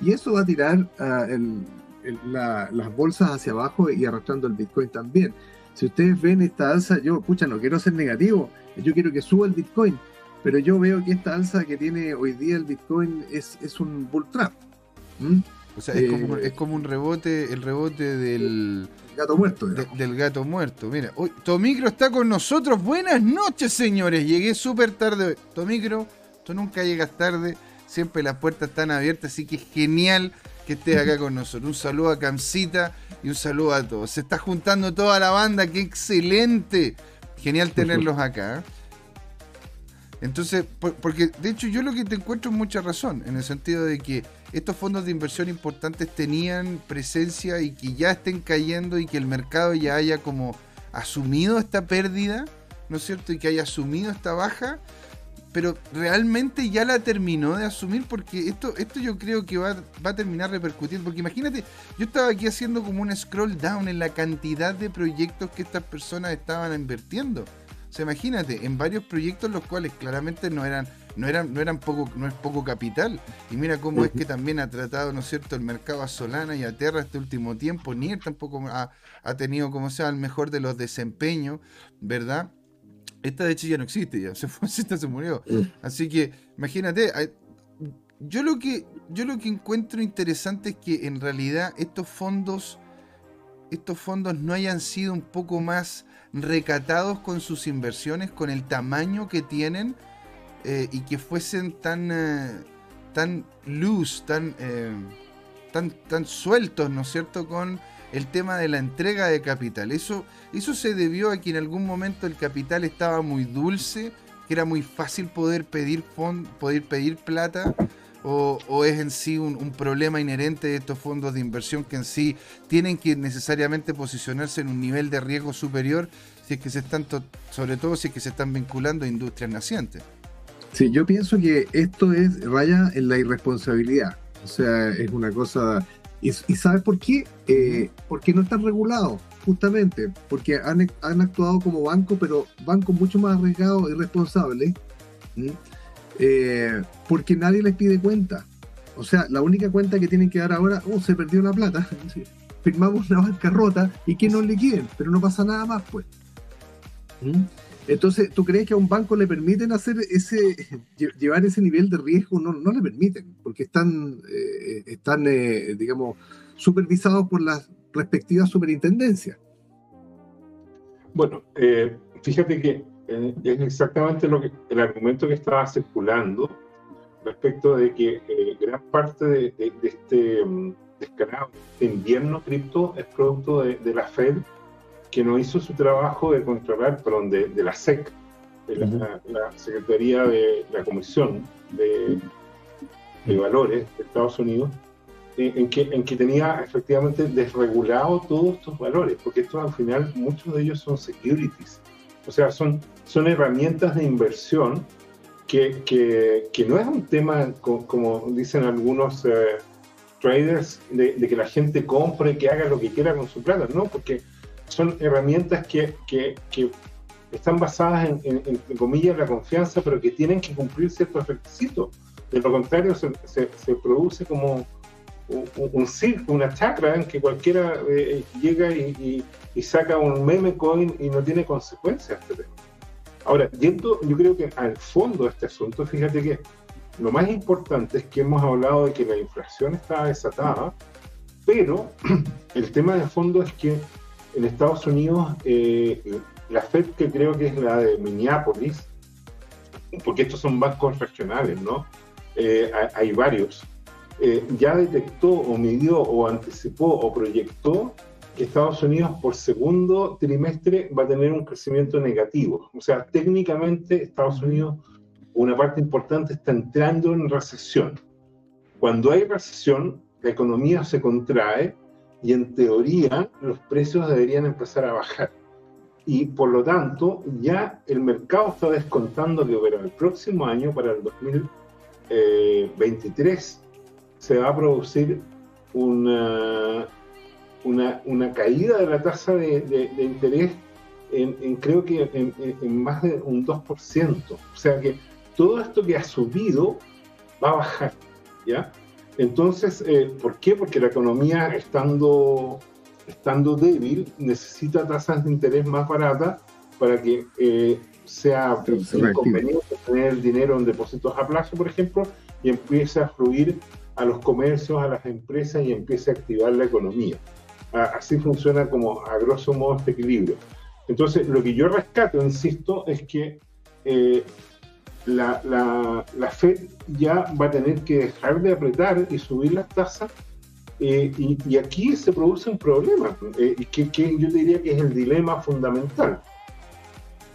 Y eso va a tirar ah, las bolsas hacia abajo y arrastrando el Bitcoin también. Si ustedes ven esta alza, yo, pucha, no quiero ser negativo, yo quiero que suba el Bitcoin, pero yo veo que esta alza que tiene hoy día el Bitcoin es, es un bull trap. O sea, es, como, eh, es, como, un rebote, el rebote del gato muerto. del gato muerto. Mira, hoy Tomicro está con nosotros. Buenas noches, señores. Llegué súper tarde. Tomicro, tú nunca llegas tarde. Siempre las puertas están abiertas, así que es genial que estés acá con nosotros. Un saludo a Camcita y un saludo a todos. Se está juntando toda la banda, qué excelente. Genial tenerlos acá. ¿eh? Entonces, porque de hecho yo lo que te encuentro es mucha razón, en el sentido de que estos fondos de inversión importantes tenían presencia y que ya estén cayendo y que el mercado ya haya como asumido esta pérdida, ¿no es cierto? Y que haya asumido esta baja, pero realmente ya la terminó de asumir porque esto, esto yo creo que va, va, a terminar repercutiendo. Porque imagínate, yo estaba aquí haciendo como un scroll down en la cantidad de proyectos que estas personas estaban invirtiendo. O sea, imagínate, en varios proyectos los cuales claramente no eran, no eran, no eran poco, no es poco capital. Y mira cómo es que también ha tratado, ¿no es cierto?, el mercado a Solana y a Terra este último tiempo. Ni él tampoco ha, ha tenido, como sea, el mejor de los desempeños, ¿verdad? Esta de hecho ya no existe, ya se fue, esta se murió. Así que imagínate, yo lo que yo lo que encuentro interesante es que en realidad estos fondos estos fondos no hayan sido un poco más recatados con sus inversiones, con el tamaño que tienen eh, y que fuesen tan eh, tan loose, tan, eh, tan tan sueltos, ¿no es cierto? Con el tema de la entrega de capital. Eso, eso se debió a que en algún momento el capital estaba muy dulce, que era muy fácil poder pedir, poder pedir plata, o, es en sí un, problema inherente de estos fondos de inversión que en sí tienen que necesariamente posicionarse en un nivel de riesgo superior, si es que se están, sobre todo si es que se están vinculando a industrias nacientes. Sí, yo pienso que esto es raya en la irresponsabilidad. O sea, es una cosa ¿Y, sabes por qué? Eh, porque no están regulados, justamente, porque han, actuado como banco, pero bancos mucho más arriesgados y responsables, eh, porque nadie les pide cuenta. O sea, la única cuenta que tienen que dar ahora, oh, se perdió la plata, firmamos una bancarrota y que nos liquiden, pero no pasa nada más, pues. Entonces, ¿tú crees que a un banco le permiten hacer ese, llevar ese nivel de riesgo? No, no le permiten, porque están, eh, están eh, digamos, supervisados por las respectivas superintendencias. Bueno, eh, fíjate que es exactamente lo que, el argumento que estaba circulando respecto de que gran parte de, este um, descarado, este invierno cripto es producto de la Fed que no hizo su trabajo de controlar, perdón, de, de la SEC, de la, Secretaría de la Comisión de, de Valores de Estados Unidos, eh, en, que, en que tenía efectivamente desregulado todos estos valores, porque estos al final, muchos de ellos son securities, o sea, son, son herramientas de inversión que, que, que no es un tema, como, dicen algunos eh, traders, de, de, que la gente compre, que haga lo que quiera con su plata, no, porque son herramientas que, que, que están basadas en, en, comillas, la confianza, pero que tienen que cumplir ciertos requisitos. De lo contrario, se, se, produce como un, un, circo, una chacra en que cualquiera eh, llega y, y, saca un meme coin y no tiene consecuencias. Ahora, yendo, yo creo que al fondo de este asunto, fíjate que lo más importante es que hemos hablado de que la inflación está desatada, pero el tema de fondo es que en Estados Unidos eh, la Fed, que creo que es la de Minneapolis, porque estos son bancos regionales, ¿no? Eh, hay varios, eh, ya detectó o midió o anticipó o proyectó que Estados Unidos por segundo trimestre va a tener un crecimiento negativo. O sea, técnicamente Estados Unidos, una parte importante, está entrando en recesión. Cuando hay recesión, la economía se contrae y en teoría los precios deberían empezar a bajar. Y por lo tanto, ya el mercado está descontando que para el próximo año, para el 2023, se va a producir una, una, caída de la tasa de, interés en, creo que en, más de un 2%. O sea que todo esto que ha subido va a bajar, ¿ya? Entonces, eh, ¿por qué? Porque la economía estando, estando débil necesita tasas de interés más baratas para que eh, sea conveniente tener dinero en depósitos a plazo, por ejemplo, y empiece a fluir a los comercios, a las empresas y empiece a activar la economía. Así funciona como a grosso modo este equilibrio. Entonces, lo que yo rescato, insisto, es que eh, la, la, Fed ya va a tener que dejar de apretar y subir las tasas. Eh, y, aquí se produce un problema, eh, que, que yo diría que es el dilema fundamental.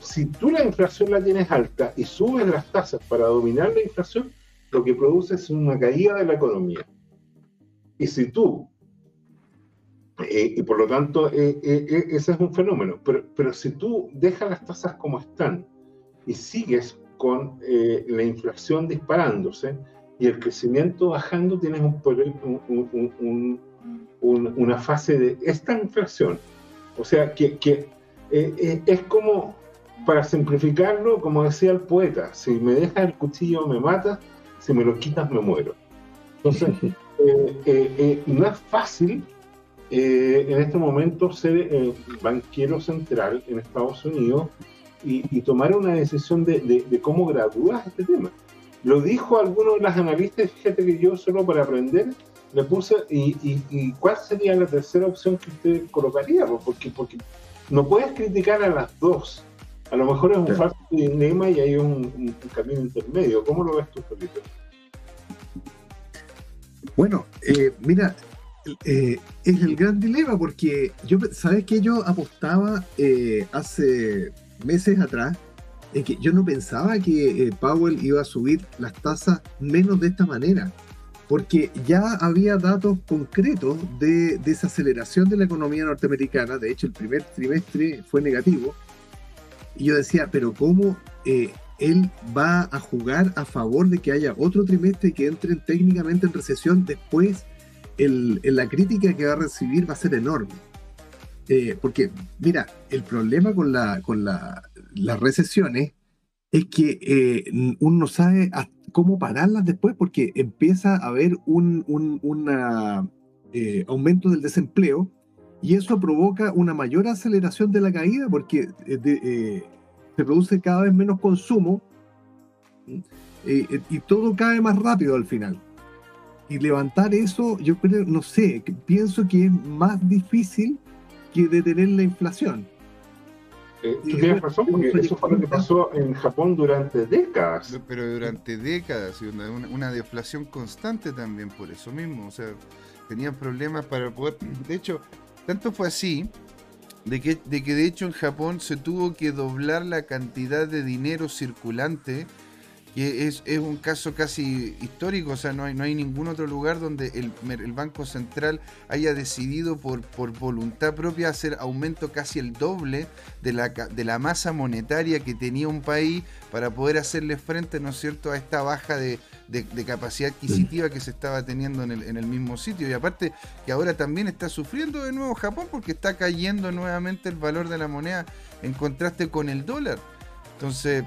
Si tú la inflación la tienes alta y subes las tasas para dominar la inflación, lo que produce es una caída de la economía. Y si tú, eh, y por lo tanto, ese es un fenómeno, pero, pero si tú dejas las tasas como están y sigues con la inflación disparándose y el crecimiento bajando, tienes un, una fase de esta inflación. O sea, que, que es como, para simplificarlo, como decía el poeta, si me dejas el cuchillo me matas, si me lo quitas me muero. Entonces, eh, eh, eh, no es fácil en este momento ser banquero central en Estados Unidos y, tomar una decisión de, cómo gradúas este tema. Lo dijo alguno de las analistas, fíjate que yo solo para aprender le puse, y, cuál sería la tercera opción que usted colocaría? Pues, porque, porque no puedes criticar a las dos. A lo mejor es un falso dilema y hay un, camino intermedio. ¿Cómo lo ves tú, Felipe? Bueno, eh, mira, eh, es el gran dilema porque yo, ¿sabes que Yo apostaba eh, hace meses atrás en que yo no pensaba que Powell iba a subir las tasas menos de esta manera, porque ya había datos concretos de desaceleración de la economía norteamericana, de hecho el primer trimestre fue negativo, y yo decía, pero ¿cómo eh, él va a jugar a favor de que haya otro trimestre que entren técnicamente en recesión? Después, el, la crítica que va a recibir va a ser enorme. Eh, porque, mira, el problema con, la, con la, las recesiones es que eh, uno no sabe cómo pararlas después porque empieza a haber un, un aumento del desempleo y eso provoca una mayor aceleración de la caída porque eh, eh, se produce cada vez menos consumo eh, y todo cae más rápido al final. Y levantar eso, yo creo, no sé, pienso que es más difícil que detener la inflación. tú tienes razón, porque eso fue lo que pasó en Japón durante décadas. Pero durante décadas, una, una deflación constante también por eso mismo. O sea, tenían problemas para poder. De hecho, tanto fue así de que, de que de hecho en Japón se tuvo que doblar la cantidad de dinero circulante, que es, un caso casi histórico, o sea, no hay, no hay ningún otro lugar donde el, Banco Central haya decidido por, por, voluntad propia hacer aumento casi el doble de la, de la masa monetaria que tenía un país para poder hacerle frente, ¿no es cierto?, a esta baja de, de, capacidad adquisitiva que se estaba teniendo en el, en el, mismo sitio. Y aparte que ahora también está sufriendo de nuevo Japón porque está cayendo nuevamente el valor de la moneda en contraste con el dólar. Entonces,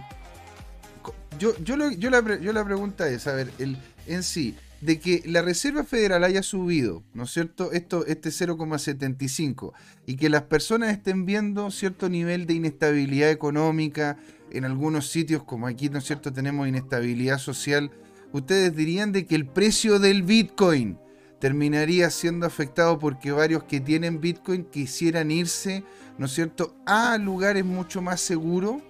yo, yo, yo, la, yo la pregunta es, a ver, el, en sí, de que la Reserva Federal haya subido, ¿no es cierto?, Esto, este 0,75 y que las personas estén viendo cierto nivel de inestabilidad económica en algunos sitios, como aquí, ¿no es cierto?, tenemos inestabilidad social ustedes dirían de que el precio del Bitcoin terminaría siendo afectado porque varios que tienen Bitcoin quisieran irse, ¿no es cierto?, a lugares mucho más seguros,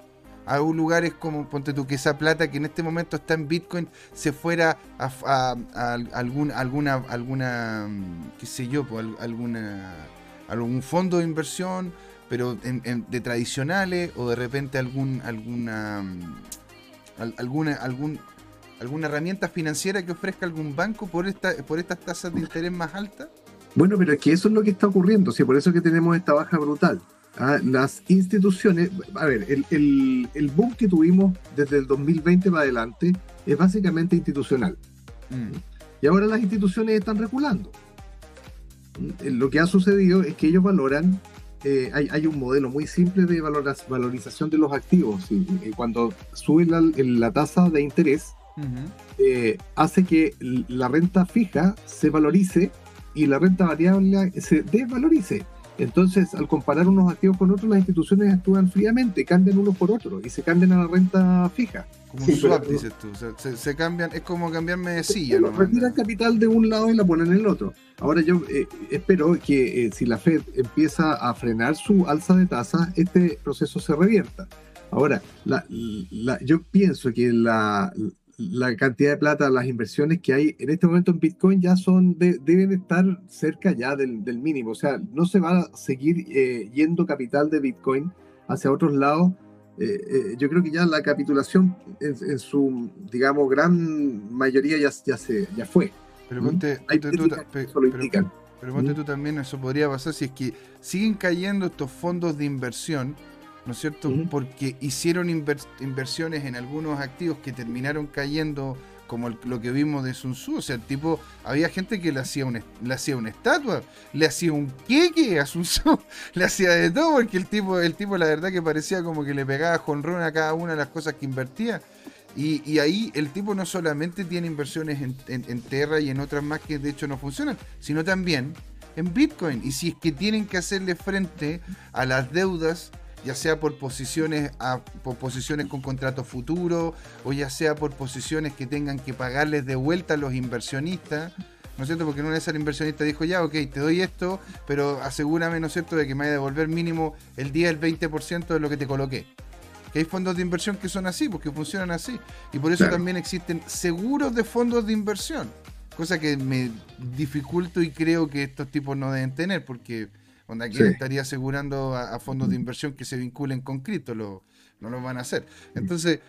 a lugares como, ponte tú, que esa plata que en este momento está en Bitcoin se fuera a, algún, alguna, alguna, qué sé yo, alguna, algún fondo de inversión, pero de tradicionales o de repente algún, alguna, alguna, algún ¿Alguna herramienta financiera que ofrezca algún banco por, esta, por estas tasas de interés más altas? Bueno, pero es que eso es lo que está ocurriendo, sí, por eso que tenemos esta baja brutal. ¿Ah? las instituciones, a ver, el, boom que tuvimos desde el 2020 para adelante es básicamente institucional. Mm. Y ahora las instituciones están reculando. Mm, lo que ha sucedido es que ellos valoran, eh, hay, un modelo muy simple de valorización de los activos. Y, cuando sube la, la, tasa de interés, eh, hace que la renta fija se valorice y la renta variable se desvalorice. Entonces, al comparar unos activos con otros, las instituciones actúan fríamente, cambian uno por otro y se cambian a la renta fija. Como un swap, dices tú. se, cambian, es como cambiarme de silla. ¿no? Retiran capital de un lado y la ponen en el otro. Ahora yo eh, espero que eh, si la Fed empieza a frenar su alza de tasas, este proceso se revierta. Ahora, yo pienso que la, la cantidad de plata, las inversiones que hay en este momento en Bitcoin ya son deben estar cerca ya del, mínimo. O sea, no se va a seguir eh, yendo capital de Bitcoin hacia otros lados. Eh, eh, yo creo que ya la capitulación en, su, digamos, gran mayoría ya, ya, se, ya fue. Pero ponte, tú, pero, ponte tú también, eso podría pasar si es que siguen cayendo estos fondos de inversión ¿no es cierto? Porque hicieron inversiones en algunos activos que terminaron cayendo como lo que vimos de Sun Tzu, o sea, el tipo, había gente que le hacía, un, le hacía una estatua, le hacía un queque a Sun Tzu, le hacía de todo, porque el tipo, el tipo la verdad que parecía como que le pegaba jonrón a cada una de las cosas que invertía. Y, ahí el tipo no solamente tiene inversiones en, en, en Terra y en otras más que de hecho no funcionan, sino también en Bitcoin. Y si es que tienen que hacerle frente a las deudas ya sea por posiciones, a, por posiciones con contrato futuro o ya sea por posiciones que tengan que pagarles de vuelta a los inversionistas. ¿no es cierto? Porque una vez el inversionista dijo, ya, ok, te doy esto, pero asegúrame, ¿no es cierto?, de que me vaya a devolver mínimo el 10, el 20% de lo que te coloqué. Que hay fondos de inversión que son así, porque funcionan así. Y por eso también existen seguros de fondos de inversión. Cosa que me dificulto y creo que estos tipos no deben tener, porque Onda, ¿quién estaría asegurando a, fondos de inversión que se vinculen con cripto? Lo, no lo van a hacer. Entonces,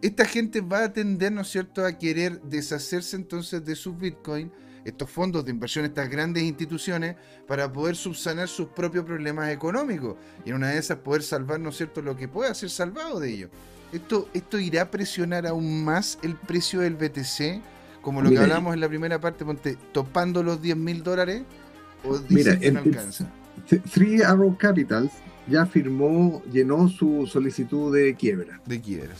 esta gente va a tender, ¿no es cierto?, a querer deshacerse entonces de sus bitcoins, estos fondos de inversión, estas grandes instituciones, para poder subsanar sus propios problemas económicos. Y en una de esas poder salvar, ¿no es cierto?, lo que pueda ser salvado de ellos. Esto, esto irá a presionar aún más el precio del BTC, como lo que hablamos en la primera parte, ponte, topando los 10 mil dólares, o dice que no alcanza. Three Arrow Capitals ya firmó, llenó su solicitud de quiebra. De quiebra.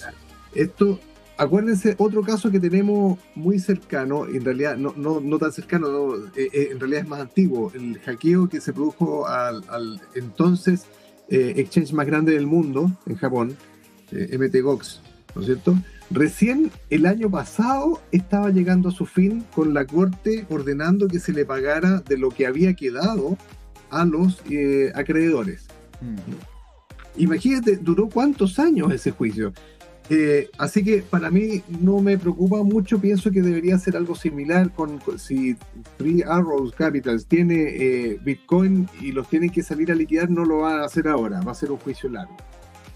Esto, acuérdense, otro caso que tenemos muy cercano, en realidad no, no, no tan cercano, eh, eh, en realidad es más antiguo, el hackeo que se produjo al, entonces eh, exchange más grande del mundo, en Japón, MTGOX, ¿no es cierto? Recién el año pasado estaba llegando a su fin con la corte ordenando que se le pagara de lo que había quedado a los eh, acreedores. Mm. Imagínate, duró cuántos años ese juicio. Eh, así que para mí no me preocupa mucho, pienso que debería ser algo similar con, si Free Arrows Capitals tiene eh, Bitcoin y los tienen que salir a liquidar, no lo van a hacer ahora, va a ser un juicio largo.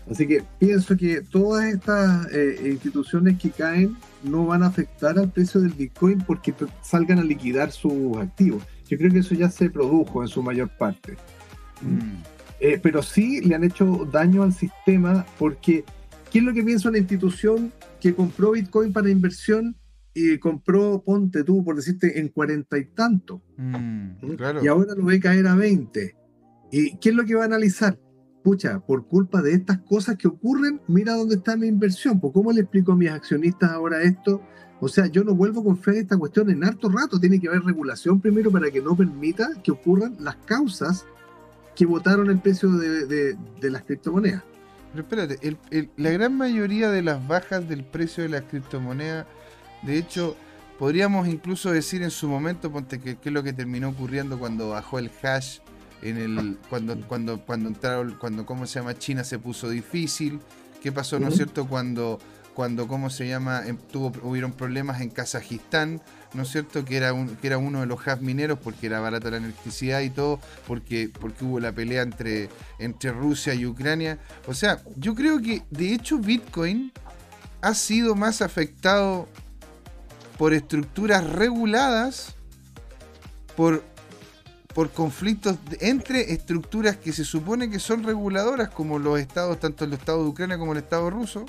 Así que pienso que todas estas instituciones que caen no van a afectar al precio del Bitcoin porque salgan a liquidar sus activos. Yo creo que eso ya se produjo en su mayor parte. Mm. Eh, pero sí le han hecho daño al sistema porque, ¿qué es lo que piensa una institución que compró Bitcoin para inversión y compró, ponte tú, por decirte, en cuarenta y tanto? Mm, y ahora lo ve caer a 20. ¿Y qué es lo que va a analizar? Pucha, por culpa de estas cosas que ocurren, mira dónde está mi inversión. Pues, ¿Cómo le explico a mis accionistas ahora esto? O sea, yo no vuelvo con fe en esta cuestión en harto rato. Tiene que haber regulación primero para que no permita que ocurran las causas que votaron el precio de, las criptomonedas. Pero espérate, la gran mayoría de las bajas del precio de las criptomonedas De hecho, podríamos incluso decir en su momento, ponte que, es lo que terminó ocurriendo cuando bajó el hash en el cuando cuando cuando entraron cuando cómo se llama China se puso difícil qué pasó no es cierto cuando cuando cómo se llama em, tuvo hubieron problemas en Kazajistán no es cierto que era un, que era uno de los hubs mineros porque era barata la electricidad y todo porque porque hubo la pelea entre entre Rusia y Ucrania. O sea yo creo que de hecho Bitcoin ha sido más afectado por estructuras reguladas por por conflictos entre estructuras que se supone que son reguladoras, como los estados, tanto el estado de Ucrania como el estado ruso,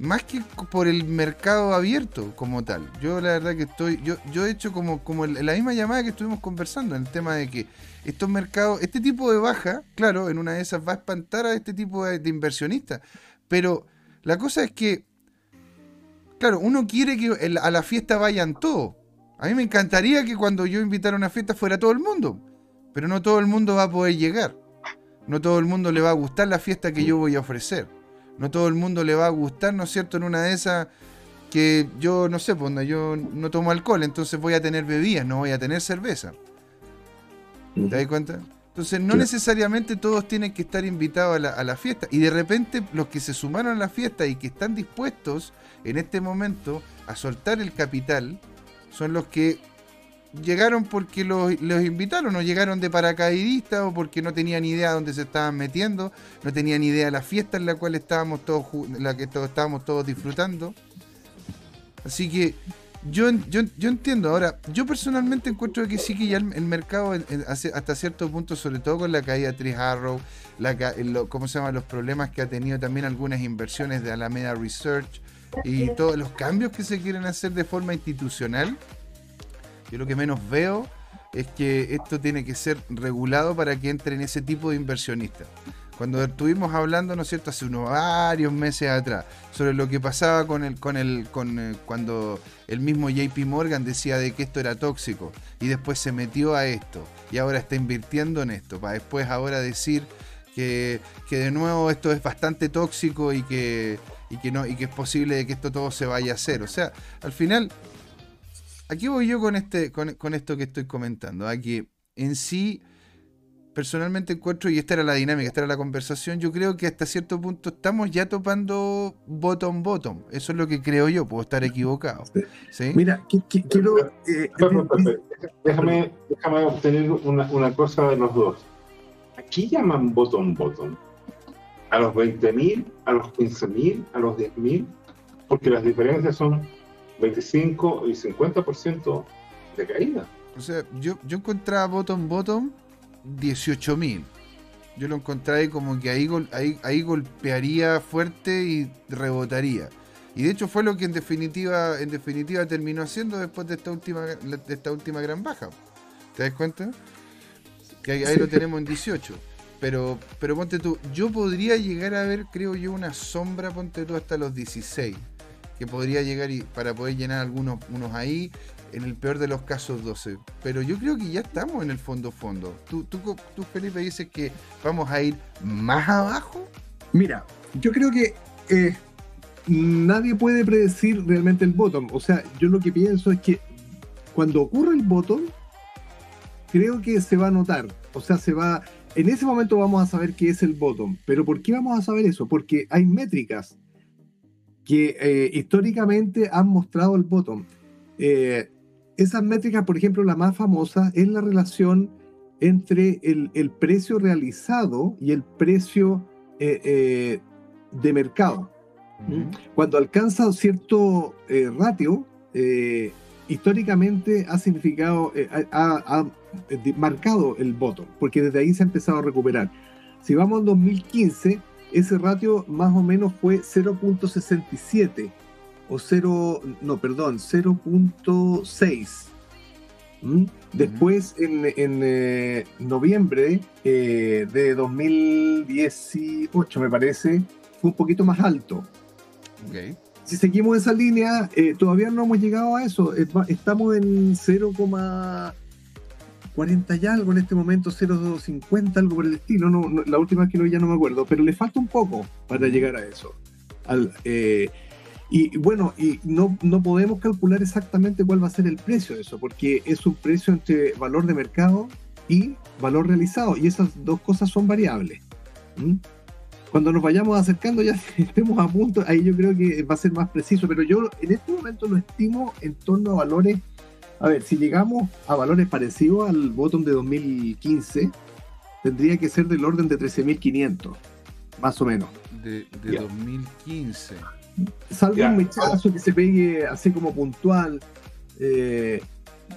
más que por el mercado abierto como tal. Yo la verdad que estoy, yo, he hecho como, como la misma llamada que estuvimos conversando, en el tema de que estos mercados, este tipo de baja, claro, en una de esas va a espantar a este tipo de, de inversionistas, pero la cosa es que, claro, uno quiere que a la fiesta vayan todos a mí me encantaría que cuando yo invitara a una fiesta fuera todo el mundo, pero no todo el mundo va a poder llegar. No todo el mundo le va a gustar la fiesta que yo voy a ofrecer. No todo el mundo le va a gustar, ¿no es cierto?, en una de esas que yo, no sé, pues yo no tomo alcohol, entonces voy a tener bebidas, no voy a tener cerveza. ¿Te das cuenta? Entonces no necesariamente todos tienen que estar invitados a la, a la, fiesta. Y de repente los que se sumaron a la fiesta y que están dispuestos en este momento a soltar el capital, son los que llegaron porque los, invitaron, o llegaron de paracaidistas o porque no tenían idea dónde se estaban metiendo, no tenían idea de la fiesta en la cual estábamos todos, la que todos, estábamos todos disfrutando. Así que yo, yo, yo, entiendo. Ahora, yo personalmente encuentro que sí que ya el, mercado hasta cierto punto, sobre todo con la caída de Tris Arrow, la, ¿cómo se llama? los problemas que ha tenido también algunas inversiones de Alameda Research, y todos los cambios que se quieren hacer de forma institucional, yo lo que menos veo es que esto tiene que ser regulado para que entren ese tipo de inversionistas. Cuando estuvimos hablando, ¿no es cierto?, hace unos varios meses atrás, sobre lo que pasaba con el, con el, con eh, cuando el mismo JP Morgan decía de que esto era tóxico y después se metió a esto y ahora está invirtiendo en esto, para después ahora decir que, que de nuevo esto es bastante tóxico y que y que no y que es posible que esto todo se vaya a hacer. O sea, al final, aquí voy yo con este con, esto que estoy comentando, aquí en sí personalmente encuentro, y esta era la dinámica, esta era la conversación, yo creo que hasta cierto punto estamos ya topando bottom bottom. Eso es lo que creo yo, puedo estar equivocado. Mira, quiero... Eh, déjame, déjame obtener una, una cosa de los dos. Aquí llaman bottom bottom a los 20.000, a los 15.000, a los 10.000, porque las diferencias son 25 y 50% de caída. O sea, yo, yo encontraba bottom bottom 18.000. Yo lo encontré como que ahí, ahí, ahí golpearía fuerte y rebotaría. Y de hecho fue lo que en definitiva, en definitiva terminó haciendo después de esta última, de esta última gran baja. ¿Te das cuenta? Que ahí, ahí lo tenemos en 18. Pero, pero ponte tú, yo podría llegar a ver, creo yo, una sombra, ponte tú, hasta los 16. Que podría llegar y para poder llenar algunos unos ahí, en el peor de los casos 12. Pero yo creo que ya estamos en el fondo fondo. ¿Tú, tú, tú Felipe, dices que vamos a ir más abajo? Mira, yo creo que eh, nadie puede predecir realmente el bottom. O sea, yo lo que pienso es que cuando ocurre el bottom, creo que se va a notar. O sea, se va en ese momento vamos a saber qué es el bottom. Pero ¿por qué vamos a saber eso? Porque hay métricas que eh, históricamente han mostrado el bottom. Eh, esas métricas, por ejemplo, la más famosa es la relación entre el, precio realizado y el precio eh, de mercado. Cuando alcanza cierto ratio, históricamente ha significado, ha, eh, marcado el voto, porque desde ahí se ha empezado a recuperar. Si vamos al 2015, ese ratio más o menos fue 0.67 o 0, no, perdón, 0.6. ¿Mm? Después, en, eh, noviembre eh, de 2018, me parece, fue un poquito más alto. Si seguimos esa línea, todavía no hemos llegado a eso. Estamos en 0, 40 y algo en este momento, 0,50, algo por el estilo. No, la última que lo vi ya no me acuerdo, pero le falta un poco para llegar a eso. Eh, Y bueno, y no, no podemos calcular exactamente cuál va a ser el precio de eso, porque es un precio entre valor de mercado y valor realizado, y esas dos cosas son variables. Cuando nos vayamos acercando, ya estemos a punto, ahí yo creo que va a ser más preciso, pero yo en este momento lo estimo en torno a valores. A ver, si llegamos a valores parecidos al botón de 2015, tendría que ser del orden de 13.500, más o menos. De, 2015. Salvo un mechazo que se pegue así como puntual. Eh,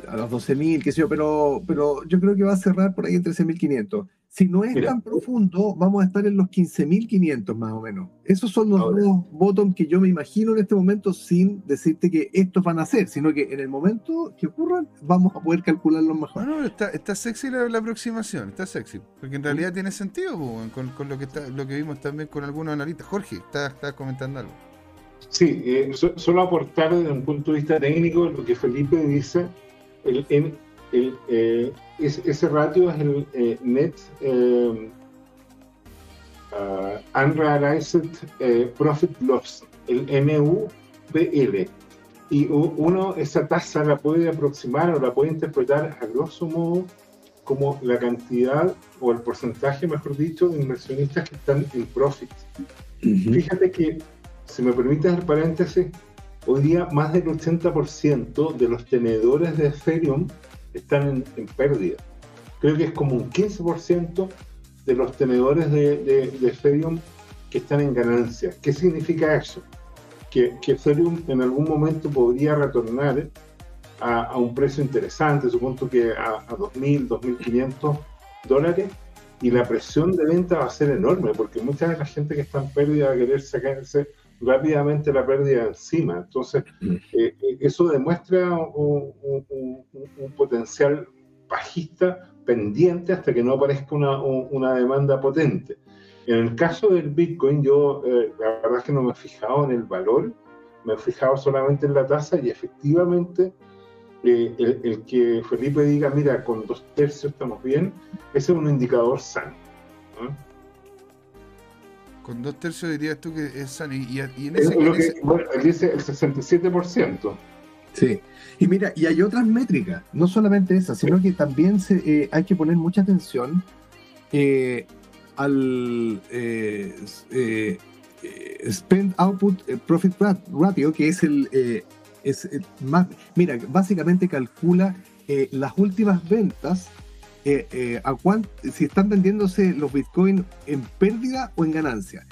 a los 12.000, qué sé yo, pero, pero yo creo que va a cerrar por ahí en 13.500. Si no es tan profundo, vamos a estar en los 15.500 más o menos. Esos son los dos bottoms que yo me imagino en este momento sin decirte que estos van a ser, sino que en el momento que ocurran vamos a poder calcularlos mejor. No, no, está, está sexy la, aproximación, está sexy. Porque en realidad tiene sentido con, con, lo, que está, lo que vimos también con algunos analistas. Jorge, estás comentando algo. Sí, eh, solo aportar desde un punto de vista técnico lo que Felipe dice. El, el, eh, ese ratio es el eh, net uh, unrealized profit loss, el NUPL. Y uno esa tasa la puede aproximar o la puede interpretar a grosso modo como la cantidad o el porcentaje, mejor dicho, de inversionistas que están en profit. Fíjate que, si me permites el paréntesis, hoy día más del 80% de los tenedores de Ethereum están en, pérdida. Creo que es como un 15% de los tenedores de, Ethereum que están en ganancia. ¿Qué significa eso? Que, que Ethereum en algún momento podría retornar a, un precio interesante, supongo que a, a 2.000, 2.500 dólares, y la presión de venta va a ser enorme, porque mucha de la gente que está en pérdida va a querer sacarse rápidamente la pérdida encima. Entonces, eh, eh, eso demuestra un, potencial bajista pendiente hasta que no aparezca una, demanda potente. En el caso del Bitcoin, yo eh, la verdad es que no me he fijado en el valor, me he fijado solamente en la tasa y efectivamente el, que Felipe diga, mira, con dos tercios estamos bien, ese es un indicador sano. Con dos tercios dirías tú que es sano. Y, en ese, lo que, bueno, dice el 67%. Sí. Y mira, y hay otras métricas, no solamente esas, sino que también se, eh, hay que poner mucha atención eh, al eh, Spend Output Profit Ratio, que es el, es más, mira, básicamente calcula las últimas ventas eh, eh, a si están vendiéndose los Bitcoin en pérdida o en ganancia.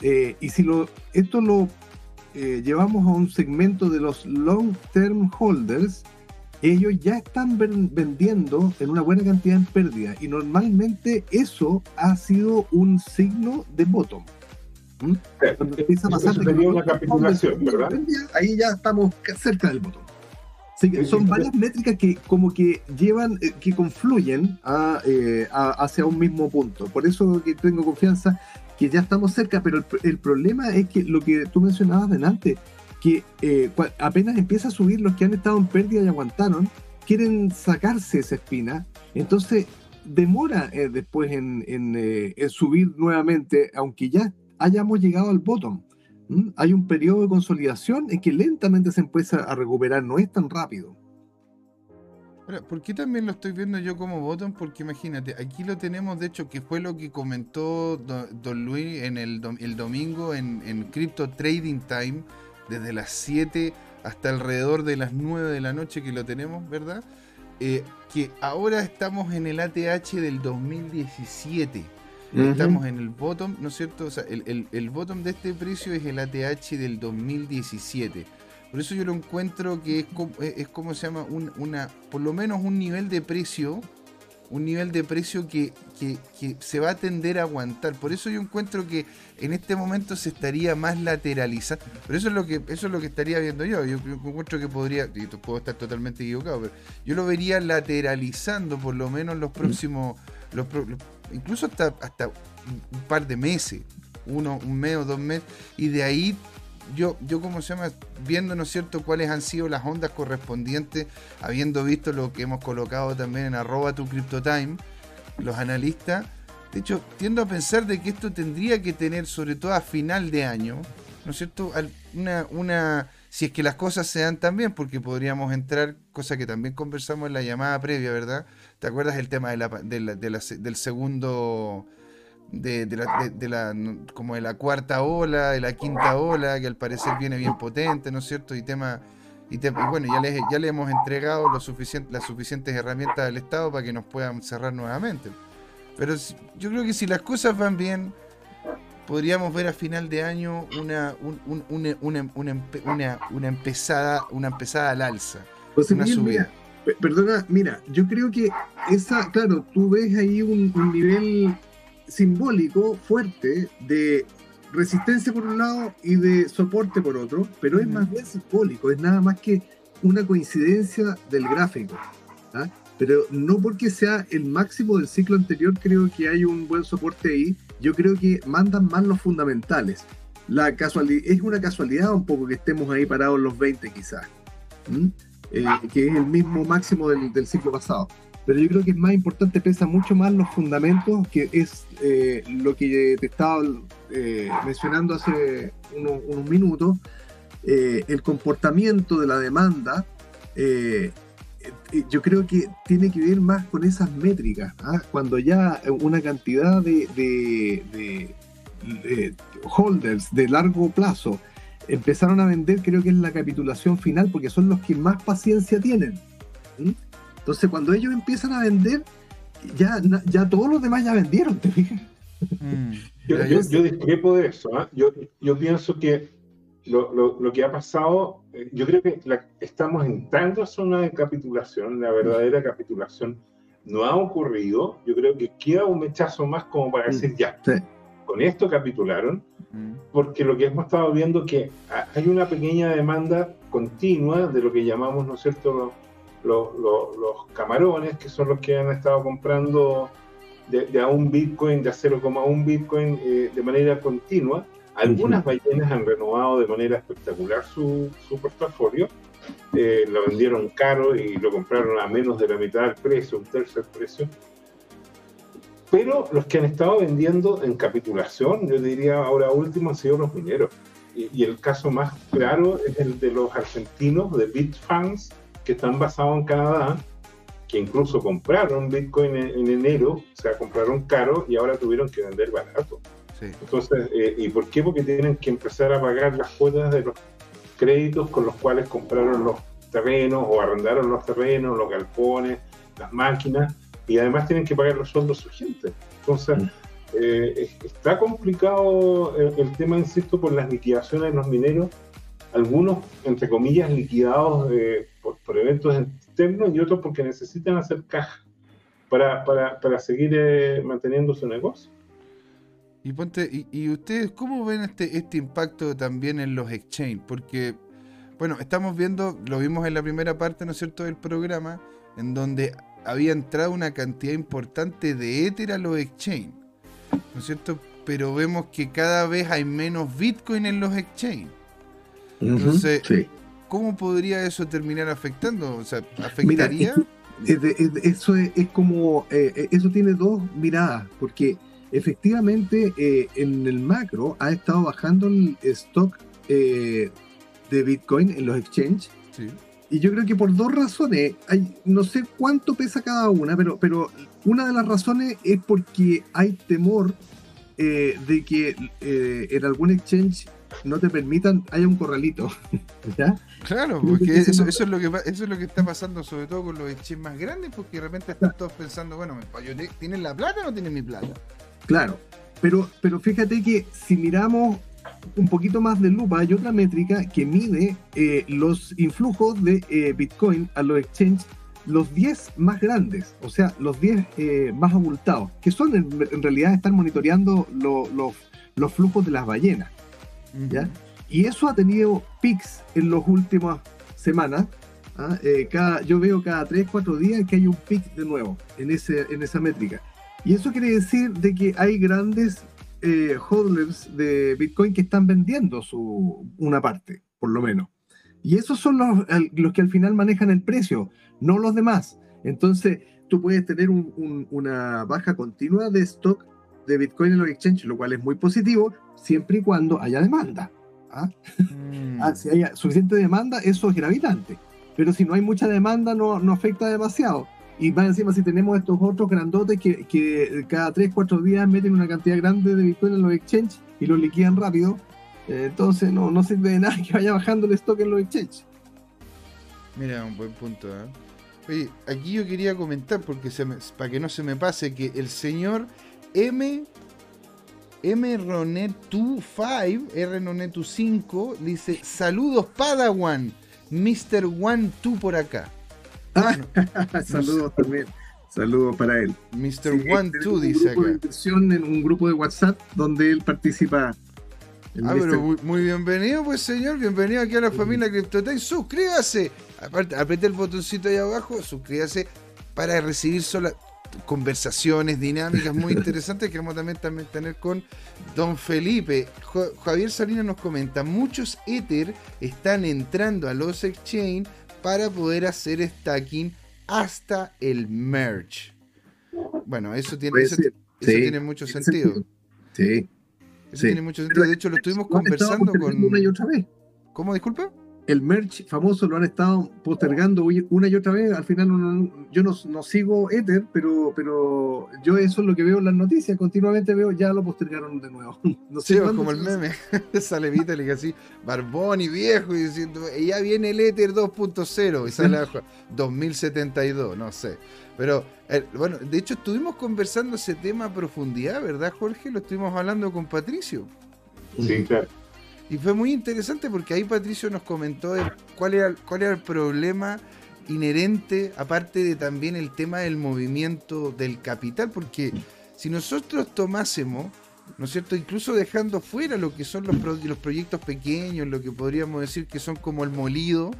Eh, y si lo, esto lo llevamos a un segmento de los long term holders, ellos ya están vendiendo en una buena cantidad en pérdida. Y normalmente eso ha sido un signo de bottom. ¿Mm? Cuando empieza a pasar una capitulación, ¿verdad? Ahí ya estamos cerca del bottom son varias métricas que como que llevan, eh, que confluyen eh, a, hacia un mismo punto. Por eso que tengo confianza que ya estamos cerca, pero el, problema es que lo que tú mencionabas delante, que eh, apenas empieza a subir los que han estado en pérdida y aguantaron, quieren sacarse esa espina, entonces demora después en, en subir nuevamente, aunque ya hayamos llegado al bottom. ¿Mm? Hay un periodo de consolidación en que lentamente se empieza a recuperar, no es tan rápido. ¿Por qué también lo estoy viendo yo como bottom? Porque imagínate, aquí lo tenemos, de hecho, que fue lo que comentó Don, Luis en el, el domingo en, en, Crypto Trading Time, desde las 7 hasta alrededor de las 9 de la noche que lo tenemos, ¿verdad? Eh, que ahora estamos en el ATH del 2017. Estamos en el bottom, ¿no es cierto? O sea, el, el, bottom de este precio es el ATH del 2017. Por eso yo lo encuentro que es como, es como se llama, un, una, por lo menos un nivel de precio, un nivel de precio que, que, se va a tender a aguantar. Por eso yo encuentro que en este momento se estaría más lateralizando. Pero eso es lo que, eso es lo que estaría viendo yo. Yo, encuentro que podría, y puedo estar totalmente equivocado, pero yo lo vería lateralizando por lo menos los próximos, los, incluso hasta, hasta un par de meses, uno, un mes o dos meses, y de ahí yo, yo como se llama, viendo, ¿no es cierto?, cuáles han sido las ondas correspondientes, habiendo visto lo que hemos colocado también en arroba tu CryptoTime, los analistas, de hecho, tiendo a pensar de que esto tendría que tener, sobre todo a final de año, ¿no es cierto? Una, una, si es que las cosas se dan tan bien, porque podríamos entrar, cosa que también conversamos en la llamada previa, ¿verdad? ¿Te acuerdas el tema de la, del segundo, de, la, de, la, como de la cuarta ola, de la quinta ola, que al parecer viene bien potente, ¿no es cierto? Y tema... Y, bueno, ya les, ya le hemos entregado lo suficiente, las suficientes herramientas al Estado para que nos puedan cerrar nuevamente. Pero yo creo que si las cosas van bien, podríamos ver a final de año una, una, una, una, una, empezada, una empezada al alza. una subida. Perdona, mira, yo creo que esa, claro, tú ves ahí un, nivel simbólico fuerte de resistencia por un lado y de soporte por otro, pero es más bien simbólico, es nada más que una coincidencia del gráfico. ¿ah? Pero no porque sea el máximo del ciclo anterior, creo que hay un buen soporte ahí, yo creo que mandan más los fundamentales. La casualidad, es una casualidad un poco que estemos ahí parados los 20 quizás, eh, que es el mismo máximo del, ciclo pasado. Pero yo creo que es más importante, pesa mucho más los fundamentos, que es eh, lo que te estaba eh, mencionando hace unos, minutos, el comportamiento de la demanda yo creo que tiene que ver más con esas métricas. ¿ah? Cuando ya una cantidad de, holders de largo plazo empezaron a vender, creo que es la capitulación final, porque son los que más paciencia tienen. Entonces, cuando ellos empiezan a vender, ya, ya todos los demás ya vendieron, ¿te fijas? Mm. yo, discrepo de eso. ¿ah? Yo, yo pienso que lo, lo, que ha pasado, eh, yo creo que estamos entrando a zona de capitulación, la verdadera capitulación no ha ocurrido. Yo creo que queda un mechazo más como para decir mm, ya. Con esto capitularon. Porque lo que hemos estado viendo es que hay una pequeña demanda continua de lo que llamamos, ¿no es cierto?, los, los, camarones, que son los que han estado comprando de, a un Bitcoin, de a 0,1 Bitcoin eh, de manera continua algunas ballenas han renovado de manera espectacular su, su portafolio, eh, lo vendieron caro y lo compraron a menos de la mitad del precio, un tercer precio. Pero los que han estado vendiendo en capitulación, yo diría ahora último, han sido los mineros. Y, el caso más claro es el de los argentinos, de Bitfans, que están basados en Canadá, que incluso compraron Bitcoin en, en enero, o sea, compraron caro y ahora tuvieron que vender barato. Entonces, eh, ¿y por qué? Porque tienen que empezar a pagar las cuotas de los créditos con los cuales compraron los terrenos o arrendaron los terrenos, los galpones, las máquinas, y además tienen que pagar los sueldos su gente. Entonces, mm. eh, está complicado el, tema, insisto, por las liquidaciones de los mineros, algunos, entre comillas, liquidados eh, por, eventos externos y otros porque necesitan hacer caja para, para, para seguir manteniendo su negocio. Y, ponte, y, ustedes, ¿cómo ven este, este impacto también en los exchange? Porque, bueno, estamos viendo, lo vimos en la primera parte, ¿no es cierto?, del programa, en donde había entrado una cantidad importante de Ether a los exchange, ¿no es cierto? Pero vemos que cada vez hay menos Bitcoin en los exchange. Entonces, ¿cómo podría eso terminar afectando? O sea, ¿afectaría? eso es, como, eh, eh, eso tiene dos miradas, porque efectivamente eh, en el macro ha estado bajando el stock eh, de Bitcoin en los exchanges. Y yo creo que por dos razones, hay, no sé cuánto pesa cada una, pero, pero una de las razones es porque hay temor eh, de que en algún exchange no te permitan, haya un corralito. Claro, porque eso, es lo que, eso es lo que está pasando sobre todo con los exchanges más grandes, porque de repente están todos pensando, bueno, ¿tienen la plata o no tienen mi plata? Claro, pero, pero fíjate que si miramos un poquito más de lupa, hay otra métrica que mide eh, los influjos de eh, Bitcoin a los exchanges, los 10 más grandes, o sea, los 10 eh, más abultados, que son en, realidad están monitoreando los flujos de las ballenas. ¿ya? Y eso ha tenido pics en las últimas semanas. ¿ah? cada, yo veo cada 3, 4 días que hay un pic de nuevo en, ese, en esa métrica. Y eso quiere decir de que hay grandes eh, holders de Bitcoin que están vendiendo su, una parte, por lo menos. Y esos son los, los que al final manejan el precio, no los demás. Entonces, tú puedes tener una baja continua de stock de Bitcoin en los exchanges, lo cual es muy positivo, siempre y cuando haya demanda. ¿ah? Mm. ah si hay suficiente demanda, eso es gravitante. Pero si no hay mucha demanda, no, no afecta demasiado. Y más encima, si tenemos estos otros grandotes que, que cada 3, 4 días meten una cantidad grande de Bitcoin en los exchanges y los liquidan rápido, eh, entonces no, no sirve de nada que vaya bajando el stock en los exchanges. Mira, un buen punto. ¿eh? Oye, aquí yo quería comentar, porque se para que no se me pase, que el señor M. M. Ronetu5, R. Ronetu5, dice: Saludos, Padawan, Mr. One Two por acá. Saludos también. Saludos para él. Mr. One Two dice acá. en un grupo de WhatsApp donde él participa. Ah, pero muy, bienvenido, pues señor. Bienvenido aquí a la familia CryptoTime. Suscríbase. Aparte, apriete el botoncito ahí abajo. Suscríbase para recibir solo conversaciones dinámicas muy interesantes que vamos también, también tener con Don Felipe. Javier Salinas nos comenta, muchos Ether están entrando a los exchange para poder hacer stacking hasta el merge. Bueno, eso tiene, eso, tiene mucho sentido. Sí. Eso tiene mucho sentido. De hecho, lo estuvimos conversando con. Una y otra vez. ¿Cómo, disculpa? El merch famoso lo han estado postergando una y otra vez. Al final yo no, sigo Ether, pero, pero yo eso es lo que veo en las noticias. Continuamente veo, ya lo postergaron de nuevo. No sé como el meme. sale Vitalik así, barbón y viejo, y diciendo, ya viene el Ether 2.0, y sale abajo, 2072, no sé. Pero, eh, bueno, de hecho estuvimos conversando ese tema a profundidad, ¿verdad, Jorge? Lo estuvimos hablando con Patricio. Sí, claro. Y fue muy interesante porque ahí Patricio nos comentó cuál, era, cuál era el problema inherente, aparte de también el tema del movimiento del capital, porque si nosotros tomásemos, ¿no es cierto? Incluso dejando fuera lo que son los, los proyectos pequeños, lo que podríamos decir que son como el molido,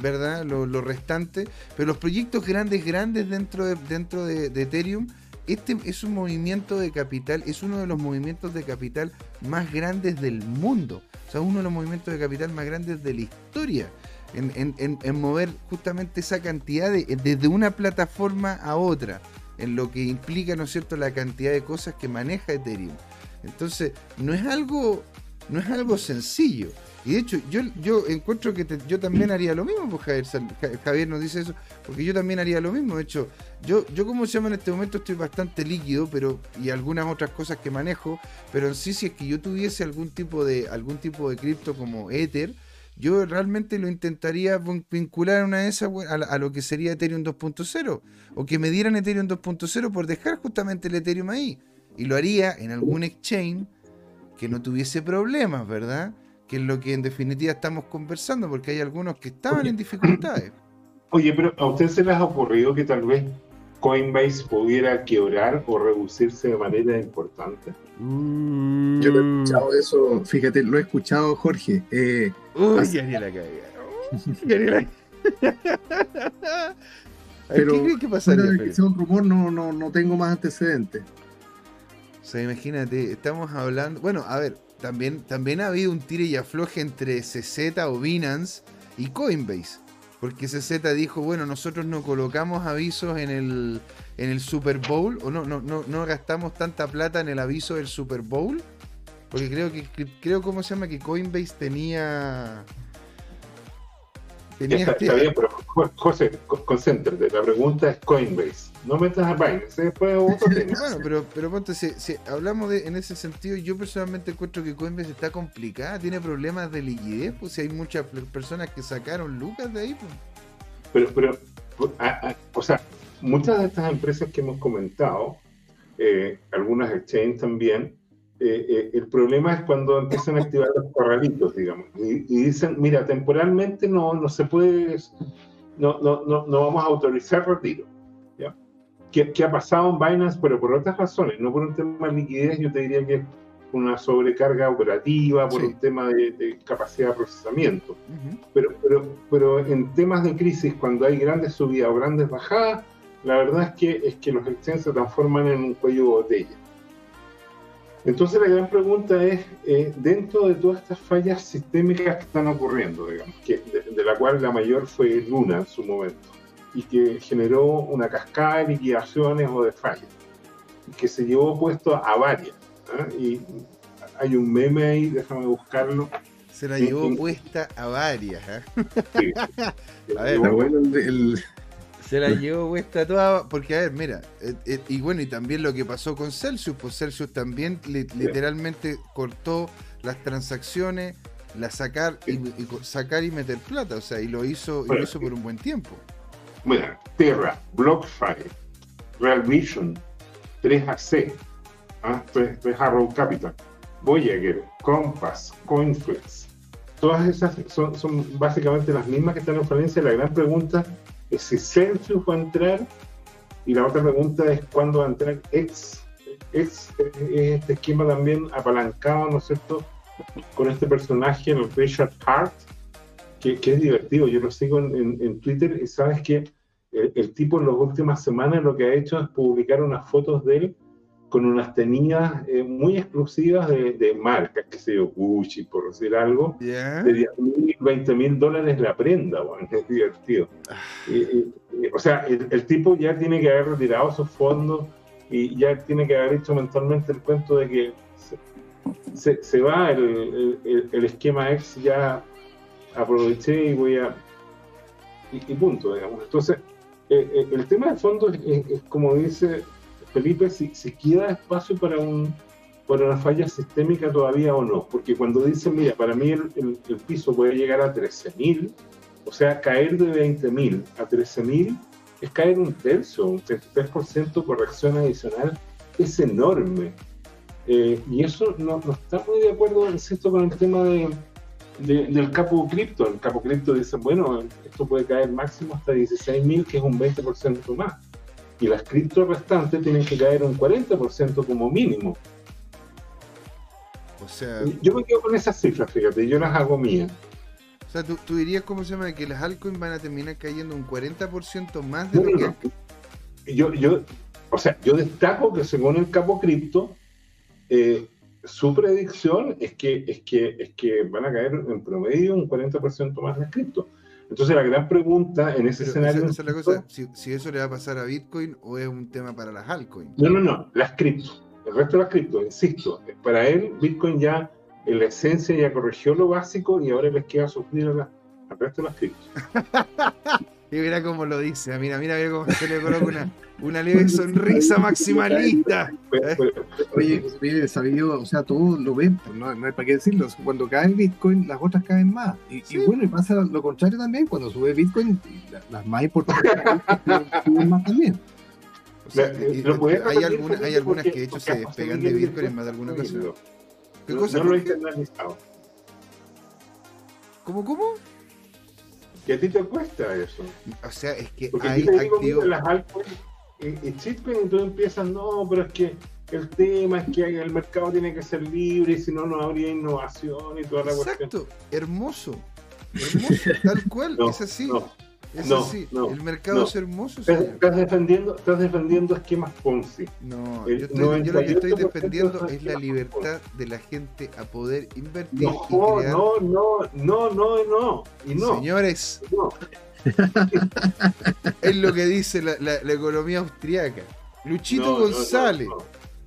¿verdad? Lo, restante, pero los proyectos grandes, grandes dentro de, dentro de Ethereum, este es un movimiento de capital, es uno de los movimientos de capital más grandes del mundo. Uno de los movimientos de capital más grandes de la historia. En, mover justamente esa cantidad de, desde una plataforma a otra, en lo que implica, ¿no es cierto?, la cantidad de cosas que maneja Ethereum. Entonces, no es algo, no es algo sencillo. Y de hecho, yo, yo encuentro que yo también haría lo mismo, porque Javier, Javier nos dice eso, porque yo también haría lo mismo. De hecho, yo, yo como se llama en este momento estoy bastante líquido, pero y algunas otras cosas que manejo, pero en sí si es que yo tuviese algún tipo de algún tipo de cripto como Ether, yo realmente lo intentaría vincular a una de esas a, lo que sería Ethereum 2.0 o que me dieran Ethereum 2.0 por dejar justamente el Ethereum ahí y lo haría en algún exchange que no tuviese problemas, ¿verdad? que es lo que en definitiva estamos conversando, porque hay algunos que estaban en dificultades. Oye, pero ¿a usted se les ha ocurrido que tal vez Coinbase pudiera quebrar o reducirse de manera importante? Mm. Yo lo he escuchado eso, fíjate, lo he escuchado Jorge. Eh, Uy, ya ni la Ya ni la Pero, ¿Qué que pasaría? Que sea un rumor, no, no, no tengo más antecedentes. O sea, imagínate, estamos hablando. Bueno, a ver, también, también ha habido un tire y afloje entre CZ o Binance y Coinbase. Porque CZ dijo, bueno, nosotros no colocamos avisos en el, en el Super Bowl, o no, no, no, no gastamos tanta plata en el aviso del Super Bowl. Porque creo que, creo, ¿cómo se llama? Que Coinbase tenía está, bien, pero José, concéntrate. La pregunta es Coinbase. No metas a Binance, después otro Bueno, pero, pero ponte, si, hablamos de, en ese sentido, yo personalmente encuentro que Coinbase está complicada, tiene problemas de liquidez, pues si hay muchas personas que sacaron lucas de ahí. Pues. Pero, pero, o sea, muchas de estas empresas que hemos comentado, eh, algunas exchange también, eh, eh, el problema es cuando empiezan a activar los corralitos, digamos, y, dicen, mira, temporalmente no, no se puede, no, no, no, no vamos a autorizar retiro. ¿ya? ¿Qué, ha pasado en Binance? Pero por otras razones, no por un tema de liquidez, yo te diría que es una sobrecarga operativa, por un tema de, capacidad de procesamiento. pero, pero, pero en temas de crisis, cuando hay grandes subidas o grandes bajadas, la verdad es que, es que los exchanges se transforman en un cuello de botella. Entonces la gran pregunta es, eh, dentro de todas estas fallas sistémicas que están ocurriendo, digamos, que, de, la cual la mayor fue Luna en su momento, y que generó una cascada de liquidaciones o de fallas, que se llevó puesto a varias. ¿ah? Y hay un meme ahí, déjame buscarlo, Se la llevó puesta a varias. ¿eh? Sí. a ver, bueno el, se la llevó puesta toda. Porque, a ver, mira, eh, eh, y bueno, y también lo que pasó con Celsius, pues Celsius también literalmente cortó las transacciones, la sacar y, sacar y meter plata, o sea, y lo hizo, lo hizo por un buen tiempo. Mira, Terra, BlockFi, Real Vision, 3AC, ¿ah? 3, Arrow Capital, Voyager, Compass, Coinflex. Todas esas son, son básicamente las mismas que están en Francia. La gran pregunta ese Celsius va a entrar y la otra pregunta es cuándo va a entrar X. X es este esquema también apalancado, ¿no es cierto?, con este personaje, el Richard Hart, que, es divertido. Yo lo sigo en, Twitter y sabes que el, tipo en las últimas semanas lo que ha hecho es publicar unas fotos de él con unas tenidas eh, muy exclusivas de, marcas, que se yo, Gucci, por decir algo, de 10 mil, 20 mil dólares la prenda, bueno, es divertido. Ah. o sea, el, tipo ya tiene que haber retirado sus fondos y ya tiene que haber hecho mentalmente el cuento de que se, se, va el, el, esquema X, ya aproveché y voy a... Y, punto, digamos. Entonces, eh, eh, el tema de fondo es como dice Felipe, si, queda espacio para, un, para una falla sistémica todavía o no. Porque cuando dicen, mira, para mí el, piso puede llegar a 13.000, o sea, caer de 20.000 a 13.000 es caer un tercio, un 33% corrección adicional, es enorme. Eh, y eso no, está muy de acuerdo, insisto, con el tema de, del capo cripto. El capo cripto dice, bueno, esto puede caer máximo hasta 16.000, que es un 20% más y las cripto restantes tienen que caer un 40% como mínimo. O sea, yo me quedo con esas cifras, fíjate, yo las hago mías. O sea, tú, dirías, ¿cómo se llama? Que las altcoins van a terminar cayendo un 40% más de lo que... Yo, yo, o sea, yo destaco que según el capo cripto, eh, su predicción es que, es, que, es que van a caer en promedio un 40% más de cripto. Entonces la gran pregunta en ese escenario... Esa, es la cosa, si, eso le va a pasar a Bitcoin o es un tema para las altcoins. No, no, no, las cripto. El resto de las cripto, insisto, para él Bitcoin ya en la esencia ya corrigió lo básico y ahora les queda sufrir al resto de las cripto. y mira cómo lo dice, mira, mira, mira cómo se le coloca una, una leve sonrisa maximalista. Oye, sabido, o sea, todos lo ven, pues, no, hay para qué decirlo. Cuando cae el Bitcoin, las otras caen más. Y, bueno, y pasa lo contrario también, cuando sube Bitcoin, las más importantes suben más también. hay, algunas, hay algunas que de hecho se despegan de Bitcoin en más de alguna ocasión. ¿Qué cosa? No lo he internalizado. ¿Cómo, cómo? Que a ti te cuesta eso. O sea, es que hay activos. Las altcoins y shitcoin, tú empiezas, no, pero es que el tema es que el mercado tiene que ser libre y si no, no habría innovación y toda la Exacto, hermoso, hermoso, tal cual, es así. Es así, el mercado es hermoso. Estás, defendiendo, estás defendiendo esquemas Ponzi. No, yo, yo, lo que estoy defendiendo es la libertad de la gente a poder invertir. No, y crear... no, no, no, no, no, y no. Señores, no. es lo que dice la, economía austriaca. Luchito González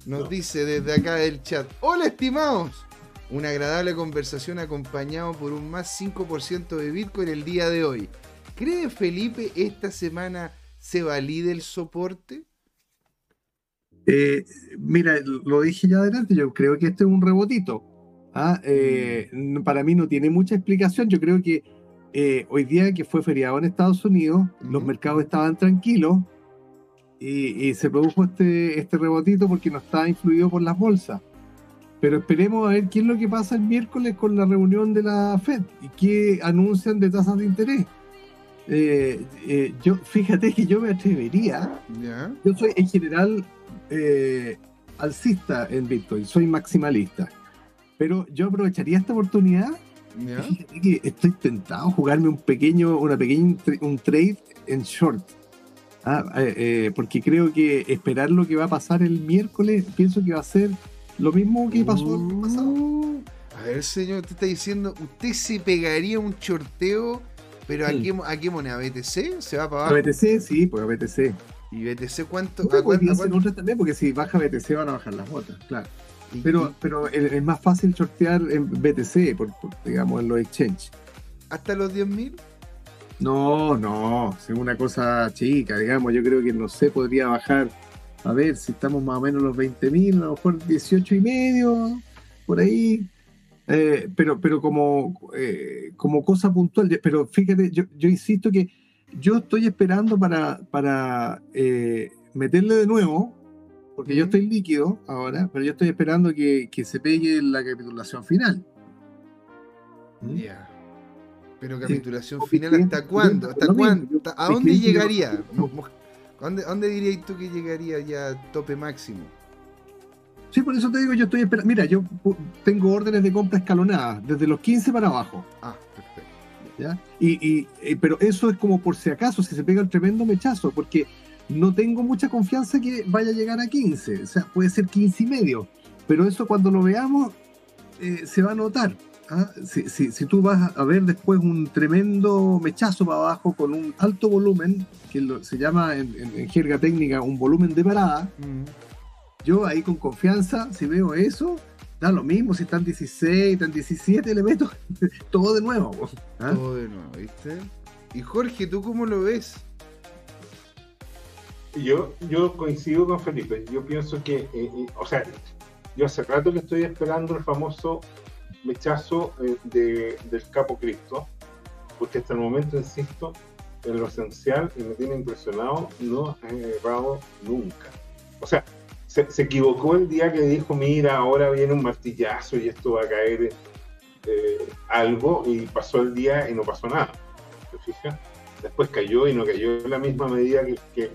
nos dice desde acá del chat: Hola, estimados. Una agradable conversación acompañado por un más 5% de Bitcoin el día de hoy. ¿Cree Felipe esta semana se valide el soporte? Eh, mira, lo dije ya adelante, yo creo que este es un rebotito. ¿ah? Eh, para mí no tiene mucha explicación, yo creo que eh, hoy día que fue feriado en Estados Unidos, los mercados estaban tranquilos y, se produjo este, este rebotito porque no estaba influido por las bolsas. Pero esperemos a ver qué es lo que pasa el miércoles con la reunión de la Fed y qué anuncian de tasas de interés. Eh, eh, yo, fíjate que yo me atrevería. Yo soy en general alcista en Bitcoin, soy maximalista. Pero yo aprovecharía esta oportunidad estoy tentado a jugarme un pequeño, una pequeña, un trade en short. Ah, eh, eh, porque creo que esperar lo que va a pasar el miércoles, pienso que va a ser lo mismo que pasó el pasado. Uh, a ver, señor, usted está diciendo, ¿usted se pegaría un shorteo, pero ¿a, qué, ¿a qué moneda? ¿A BTC? ¿Se va para abajo? A BTC, sí, pues a BTC. ¿Y BTC cuánto? ¿A cuánto, también, porque si baja BTC van a bajar las botas, claro. pero, pero es más fácil sortear en BTC, por, digamos, en los exchanges. ¿Hasta los 10.000? No, no, es una cosa chica, digamos, yo creo que no sé, podría bajar, a ver, si estamos más o menos los 20.000, a lo mejor 18 y medio, por ahí, eh, pero, pero como, eh, como cosa puntual, pero fíjate, yo, yo, insisto que yo estoy esperando para, para eh, meterle de nuevo, porque yo estoy líquido ahora, pero yo estoy esperando que, que se pegue la capitulación final. ¿Mm? Ya. Pero capitulación final, ¿hasta cuándo? ¿Hasta cuándo? ¿A dónde llegaría? ¿A dónde, dirías tú que llegaría ya tope máximo? Sí, por eso te digo, yo estoy esperando. Mira, yo tengo órdenes de compra escalonadas, desde los 15 para abajo. Ah, perfecto. ¿Ya? Y, y, pero eso es como por si acaso, si se pega el tremendo mechazo, porque no tengo mucha confianza que vaya a llegar a 15. O sea, puede ser 15 y medio. Pero eso cuando lo veamos eh, se va a notar. ¿ah? Si, si, tú vas a ver después un tremendo mechazo para abajo con un alto volumen, que se llama en, jerga técnica un volumen de parada, mm. Yo ahí con confianza, si veo eso, da lo mismo, si están 16, están 17, le meto todo de nuevo. ¿ah? Todo de nuevo, ¿viste? Y Jorge, ¿tú cómo lo ves? Yo, yo coincido con Felipe. Yo pienso que, eh, eh, o sea, yo hace rato que estoy esperando el famoso mechazo eh, de, del capo Cristo, porque hasta el momento, insisto, en lo esencial, y me tiene impresionado, no ha errado nunca. O sea, se, equivocó el día que dijo, mira, ahora viene un martillazo y esto va a caer algo, y pasó el día y no pasó nada. ¿Te fijas? después cayó y no cayó en la misma medida que,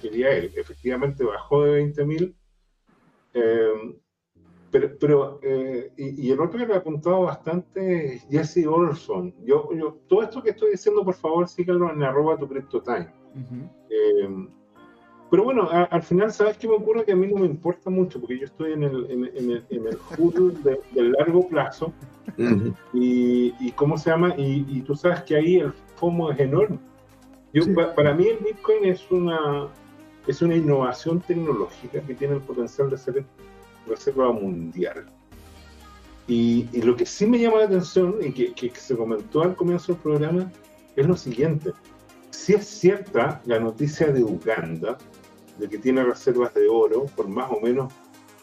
quería él. Efectivamente bajó de 20.000, eh, pero, pero eh, y, el otro que le ha apuntado bastante es Jesse Olson. Yo, yo, todo esto que estoy diciendo, por favor, síganlo en arroba tu CryptoTime. Eh, pero bueno, al final, ¿sabes qué me ocurre? Que a mí no me importa mucho, porque yo estoy en el, en, el, en el de, del largo plazo. y, y, ¿cómo se llama? Y, y, tú sabes que ahí el FOMO es enorme. Yo, Para mí el Bitcoin es una, es una innovación tecnológica que tiene el potencial de ser reserva mundial. Y, y, lo que sí me llama la atención y que, que, se comentó al comienzo del programa es lo siguiente. Si es cierta la noticia de Uganda de que tiene reservas de oro por más o menos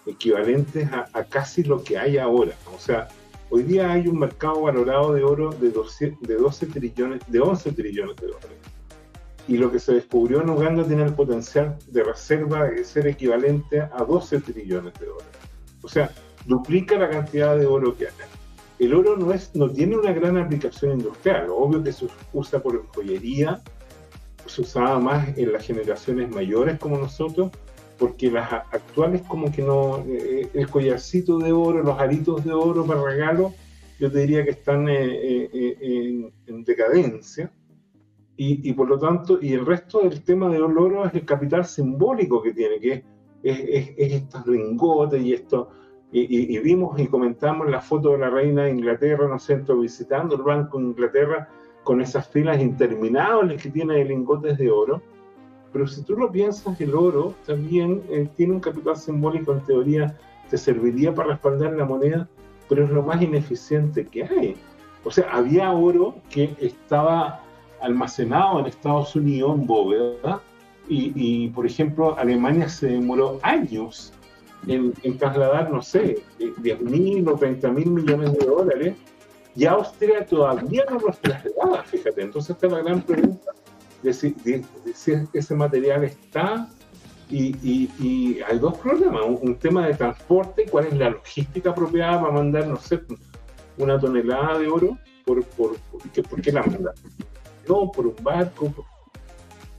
equivalentes a, a casi lo que hay ahora. O sea, Hoy día hay un mercado valorado de oro de 12, de 12 trillones, de 11 trillones de dólares. Y lo que se descubrió en Uganda tiene el potencial de reserva de ser equivalente a 12 trillones de dólares. O sea, duplica la cantidad de oro que hay. El oro no, es, no tiene una gran aplicación industrial. Obvio que se usa por joyería, se usaba más en las generaciones mayores como nosotros, porque las actuales como que no, eh, el collarcito de oro, los aritos de oro para regalo, yo te diría que están eh, eh, en, decadencia. Y, por lo tanto, y el resto del tema de oro es el capital simbólico que tiene, que es, estos lingotes y esto. Y, vimos y comentamos la foto de la reina de Inglaterra, no sé, visitando el Banco de Inglaterra con esas filas interminables que tiene de lingotes de oro pero si tú lo piensas, el oro también eh, tiene un capital simbólico, en teoría te serviría para respaldar la moneda, pero es lo más ineficiente que hay. O sea, había oro que estaba almacenado en Estados Unidos en bóveda y, y, por ejemplo, Alemania se demoró años en, en trasladar, no sé, 10 mil o 30 mil millones de dólares y Austria todavía no los trasladaba, fíjate. Entonces, esta es la gran pregunta de si, ese material está y, hay dos problemas. Un, tema de transporte, cuál es la logística apropiada para mandar, no sé, una tonelada de oro, por, por, por, qué, la manda? No, por un barco,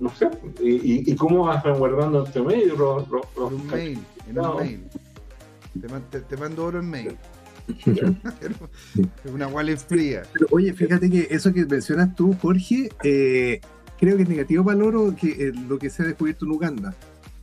no sé. Y, cómo vas guardando entre medio los, los, un mail, en un mail. Te, mando oro en mail. una wallet fría. oye, fíjate que eso que mencionas tú, Jorge, eh, creo que es negativo para el oro que, eh, lo que se ha descubierto en Uganda,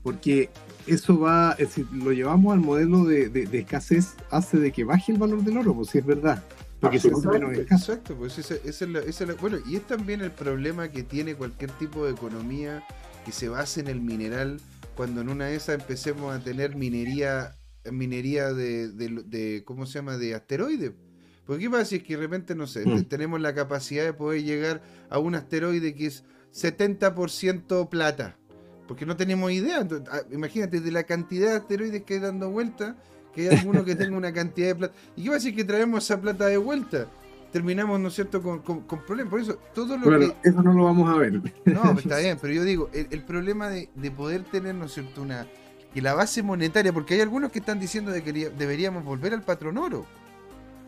porque eso va, es decir, lo llevamos al modelo de, de, escasez, hace de que baje el valor del oro, pues si es verdad. Porque se hace menos Exacto, pues ese es la, bueno, y es también el problema que tiene cualquier tipo de economía que se base en el mineral, cuando en una de esas empecemos a tener minería minería de, ¿cómo se llama?, de asteroides. Porque qué pasa si es que de repente, no sé, mm. tenemos la capacidad de poder llegar a un asteroide que es 70% plata. Porque no tenemos idea. Ah, imagínate, de la cantidad de asteroides que hay dando vuelta, que hay alguno que tenga una cantidad de plata. ¿Y qué pasa si que traemos esa plata de vuelta? Terminamos, ¿no es cierto?, con, problemas. Por eso, todo lo que. Eso no lo vamos a ver. No, está bien, pero yo digo, el, problema de, de, poder tener, ¿no es cierto?, una. Que la base monetaria, porque hay algunos que están diciendo de que deberíamos volver al patrón oro.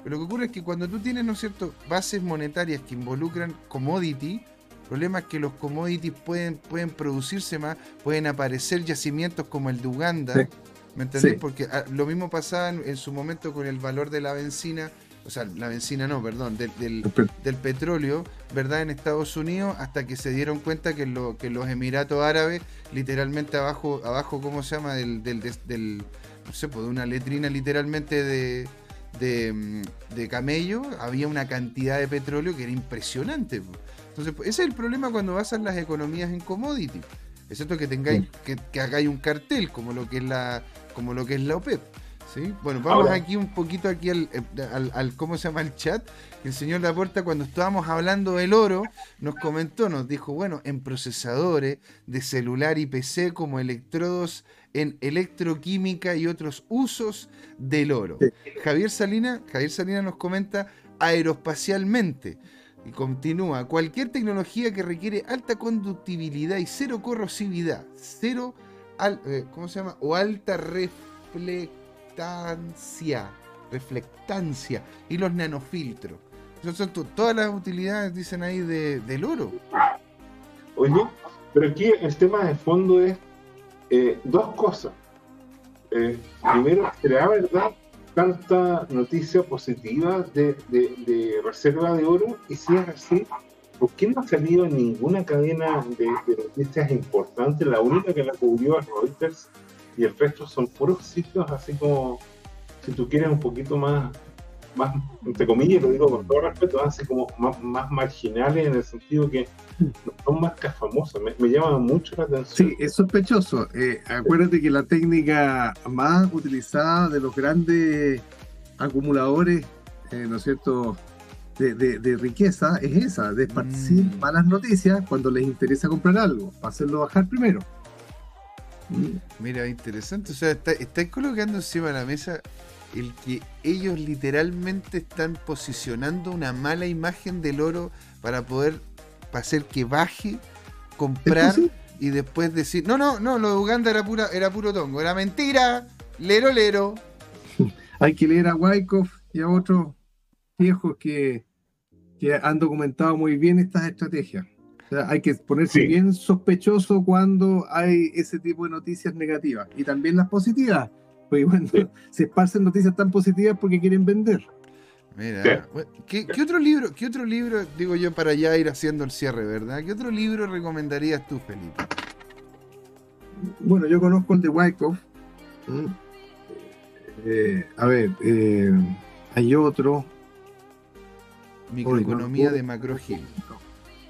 Pero lo que ocurre es que cuando tú tienes, ¿no es cierto?, bases monetarias que involucran commodity, el problema es que los commodities pueden, pueden producirse más, pueden aparecer yacimientos como el de Uganda. ¿Me entendés? Porque ah, lo mismo pasaba en, su momento con el valor de la benzina, o sea, la benzina no, perdón, del, del, petróleo, ¿verdad? En Estados Unidos, hasta que se dieron cuenta que, lo, que los Emiratos Árabes, literalmente abajo, abajo ¿cómo se llama? Del, del, no sé, pues de una letrina literalmente de, mm, de, camello, había una cantidad de petróleo que era impresionante. Entonces, ese es el problema cuando basan las economías en commodity. Excepto que tengáis, que, que, hagáis un cartel, como lo que es la, como lo que es la OPEP. ¿Sí? Bueno, vamos aquí un poquito aquí al, al, ¿cómo se llama el chat? El señor Laporta, cuando estábamos hablando del oro, nos comentó, nos dijo, bueno, en procesadores de celular y PC como electrodos en electroquímica y otros usos del oro. Javier Salina, Javier Salina nos comenta aeroespacialmente. Y continúa, cualquier tecnología que requiere alta conductibilidad y cero corrosividad, cero, eh, ¿cómo se llama? O alta reflectancia, reflectancia y los nanofiltros. Esas son todas las utilidades, dicen ahí, de, del oro. Oye, pero aquí el tema de fondo es eh, dos cosas. Eh, primero, ¿será verdad tanta noticia positiva de, reserva de oro? Y si es así, ¿por qué no ha salido ninguna cadena de, noticias importantes? La única que la cubrió es Reuters y el resto son puros sitios así como, si tú quieres, un poquito más más, entre comillas, lo digo con todo respeto, así como más, marginales en el sentido que son más que famosos. Me, me llaman mucho la atención. Sí, es sospechoso. Eh, acuérdate que la técnica más utilizada de los grandes acumuladores, eh, ¿no es cierto?, de, riqueza es esa, de esparcir mm. malas noticias cuando les interesa comprar algo, para hacerlo bajar primero. Mira, interesante. O sea, estáis está colocando encima de la mesa el que ellos literalmente están posicionando una mala imagen del oro para poder hacer que baje, comprar y después decir, no, no, no, lo de Uganda era pura, era puro tongo, era mentira, lero lero. Hay que leer a Wyckoff y a otros viejos que, que han documentado muy bien estas estrategias. Hay que ponerse bien sospechoso cuando hay ese tipo de noticias negativas y también las positivas porque bueno, se esparcen noticias tan positivas porque quieren vender. Mira, ¿qué, otro libro, qué otro libro, digo yo, para ya ir haciendo el cierre, ¿verdad? ¿Qué otro libro recomendarías tú, Felipe? Bueno, yo conozco el de Wyckoff. Eh, a ver, eh, hay otro. Microeconomía de Macro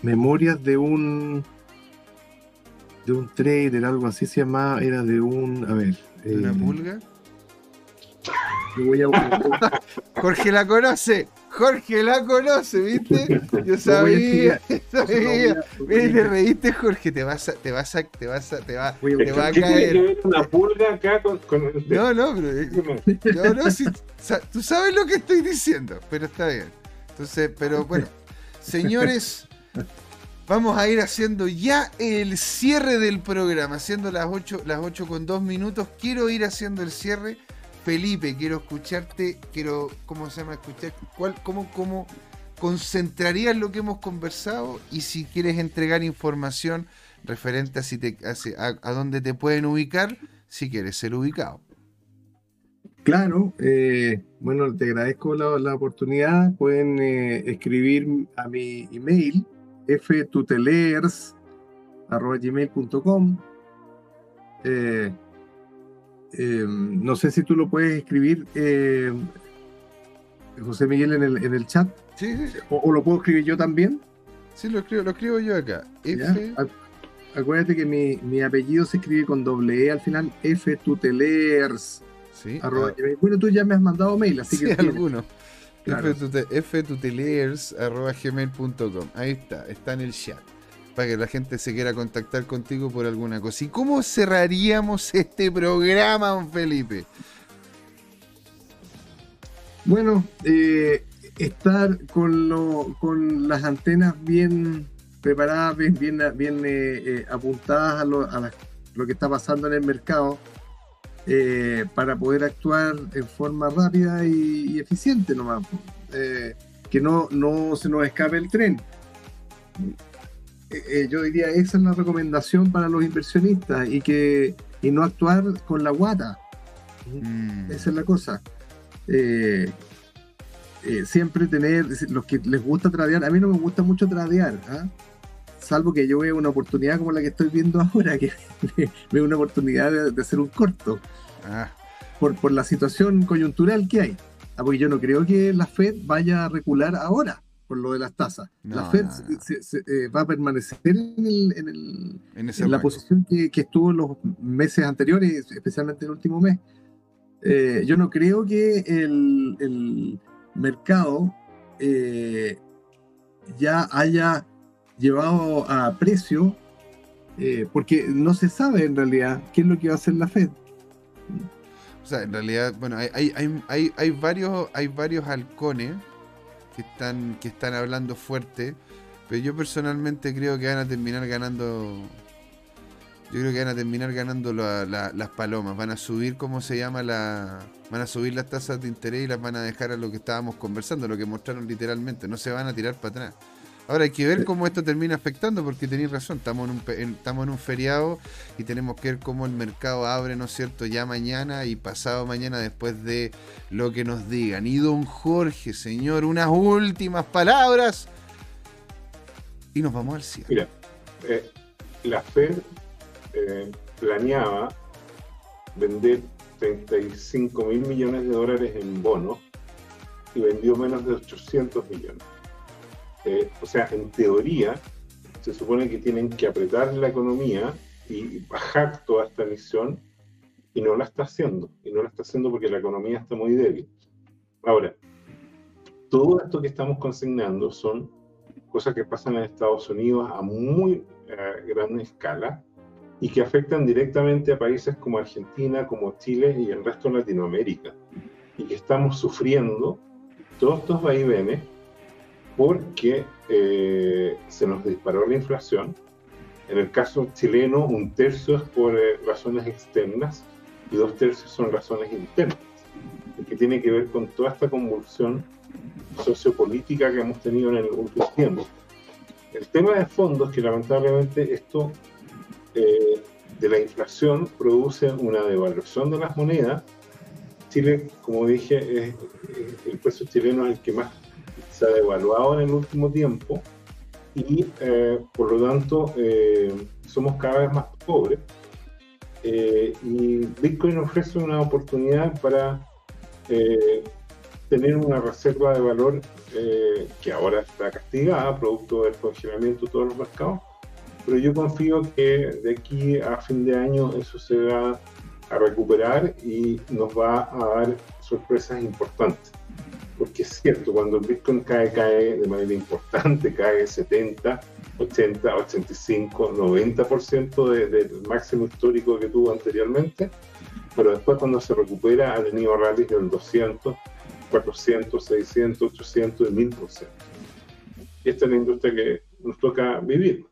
Memorias de un de un trader, algo así se llamaba, era de un, a ver. ¿Una eh, pulga? Jorge la conoce. Jorge la conoce, ¿viste? Yo sabía, sabía. Mira, te reíste, Jorge, te vas a, te vas a, te vas a, te va, te va a caer. una pulga acá con, No, no, pero no, no, si, tú sabes lo que estoy diciendo, pero está bien. Entonces, pero bueno, señores, vamos a ir haciendo ya el cierre del programa, haciendo las 8, las 8 con 2 minutos. Quiero ir haciendo el cierre Felipe, quiero escucharte, quiero, ¿cómo se llama? Escuchar, ¿cuál, cómo, cómo concentrarías lo que hemos conversado? Y si quieres entregar información referente a, si te, a, dónde te pueden ubicar, si quieres ser ubicado. Claro, eh, bueno, te agradezco la, oportunidad. Pueden eh, escribir a mi email, ftutelers.gmail.com. Eh, eh, no sé si tú lo puedes escribir, eh, José Miguel, en el, en el chat. Sí, sí. O, lo puedo escribir yo también? Sí, lo escribo, lo escribo yo acá. Acuérdate que mi, apellido se escribe con doble E al final, F Tutelers. ¿Sí? Ah. Bueno, tú ya me has mandado mail, así sí, que. alguno. Claro. ftuteliers.gmail.com Ahí está, está en el chat. Para que la gente se quiera contactar contigo por alguna cosa. ¿Y cómo cerraríamos este programa, don Felipe? Bueno, eh, estar con, lo, con las antenas bien preparadas, bien, bien, bien eh, eh, apuntadas a, lo, a lo, que está pasando en el mercado eh, para poder actuar en forma rápida y, eficiente nomás. que no, no se nos escape el tren. yo diría esa es la recomendación para los inversionistas y que y no actuar con la guata. Mm. Esa es la cosa. siempre tener, los que les gusta tradear, a mí no me gusta mucho tradear, ¿ah? Salvo que yo vea una oportunidad como la que estoy viendo ahora, que veo una oportunidad de, hacer un corto. Ah. Por, por la situación coyuntural que hay. Ah, porque yo no creo que la Fed vaya a recular ahora por lo de las tasas. la Fed eh, va a permanecer en, el, en, la posición que, estuvo en los meses anteriores, especialmente el último mes. Eh, yo no creo que el, mercado eh, ya haya llevado a precio, eh, porque no se sabe en realidad qué es lo que va a hacer la Fed. O sea, en realidad, bueno, hay, hay, hay, hay varios, hay varios halcones que están, que están hablando fuerte, pero yo personalmente creo que van a terminar ganando. Yo creo que van a terminar ganando las palomas. Van a subir, ¿cómo se llama? la Van a subir las tasas de interés y las van a dejar a lo que estábamos conversando, lo que mostraron literalmente. No se van a tirar para atrás. Ahora hay que ver cómo esto termina afectando, porque tenéis razón, estamos en, un, estamos en un feriado y tenemos que ver cómo el mercado abre, ¿no es cierto?, ya mañana y pasado mañana después de lo que nos digan. Y don Jorge, señor, unas últimas palabras y nos vamos al cielo. Mira, eh, la Fed eh, planeaba vender 35 mil millones de dólares en bonos y vendió menos de 800 millones. Eh, o sea, en teoría, se supone que tienen que apretar la economía y bajar toda esta emisión y no la está haciendo. Y no la está haciendo porque la economía está muy débil. Ahora, todo esto que estamos consignando son cosas que pasan en Estados Unidos a muy eh, gran escala y que afectan directamente a países como Argentina, como Chile y el resto de Latinoamérica. Y que estamos sufriendo todos estos vaivenes porque eh, se nos disparó la inflación. En el caso chileno, un tercio es por eh, razones externas y dos tercios son razones internas, que tiene que ver con toda esta convulsión sociopolítica que hemos tenido en el último tiempo. El tema de fondo es que lamentablemente esto eh, de la inflación produce una devaluación de las monedas. Chile, como dije, es, el peso chileno es el que más se ha devaluado en el último tiempo y eh, por lo tanto eh, somos cada vez más pobres. Eh, y Bitcoin ofrece una oportunidad para tener una reserva de valor que ahora está castigada, producto del congelamiento de todos los mercados, pero yo confío que de aquí a fin de año eso se va a recuperar y nos va a dar sorpresas importantes porque es cierto, cuando el Bitcoin cae, cae de manera importante, cae 70, 80, 85, 90% del máximo histórico que tuvo anteriormente, pero después cuando se recupera ha tenido rallies del 200, 400, 600, 800 y 1000%. Y esta es la industria que nos toca vivir.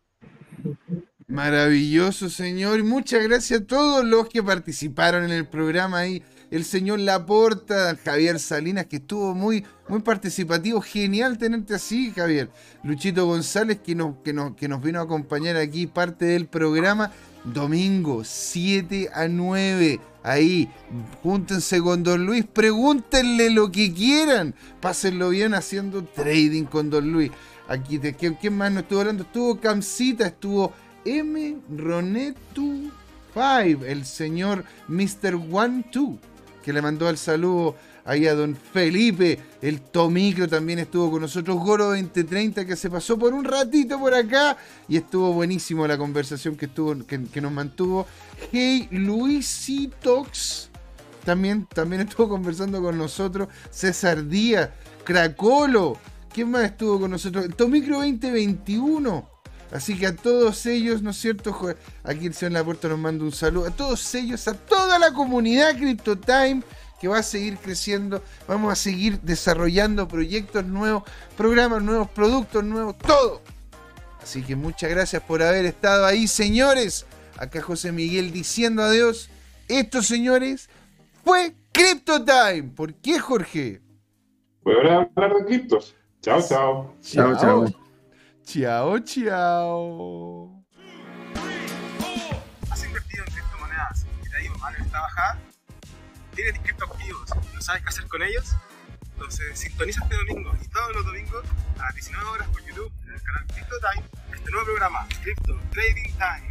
Maravilloso, señor. Muchas gracias a todos los que participaron en el programa ahí el señor Laporta, Javier Salinas, que estuvo muy, muy participativo. Genial tenerte así, Javier. Luchito González, que nos, que, nos, que nos vino a acompañar aquí, parte del programa. Domingo, 7 a 9. Ahí, júntense con Don Luis, pregúntenle lo que quieran. Pásenlo bien haciendo trading con Don Luis. Aquí, ¿quién más nos estuvo hablando? Estuvo Camcita, estuvo M. Ronetu 5, el señor Mr. One Two que le mandó el saludo ahí a don Felipe. El Tomicro también estuvo con nosotros. Goro 2030 que se pasó por un ratito por acá y estuvo buenísimo la conversación que, estuvo, que, nos mantuvo. Hey Luisitox también, también estuvo conversando con nosotros. César Díaz, Cracolo. ¿Quién más estuvo con nosotros? Tomicro 2021. Así que a todos ellos, ¿no es cierto? Aquí el señor Laporta nos manda un saludo. A todos ellos, a toda la comunidad CryptoTime que va a seguir creciendo. Vamos a seguir desarrollando proyectos nuevos, programas nuevos, productos nuevos, todo. Así que muchas gracias por haber estado ahí, señores. Acá José Miguel diciendo adiós. Estos señores fue Crypto Time. ¿Por qué, Jorge? Voy a hablar de criptos. Chao, chao. Chao, chao. Chao, chao. ¿Has invertido en criptomonedas y te ha ido mal en esta bajada? ¿Tienes criptoactivos y no sabes qué hacer con ellos? Entonces sintoniza este domingo y todos los domingos a las 19 horas por YouTube en el canal Crypto Time este nuevo programa, Crypto Trading Time.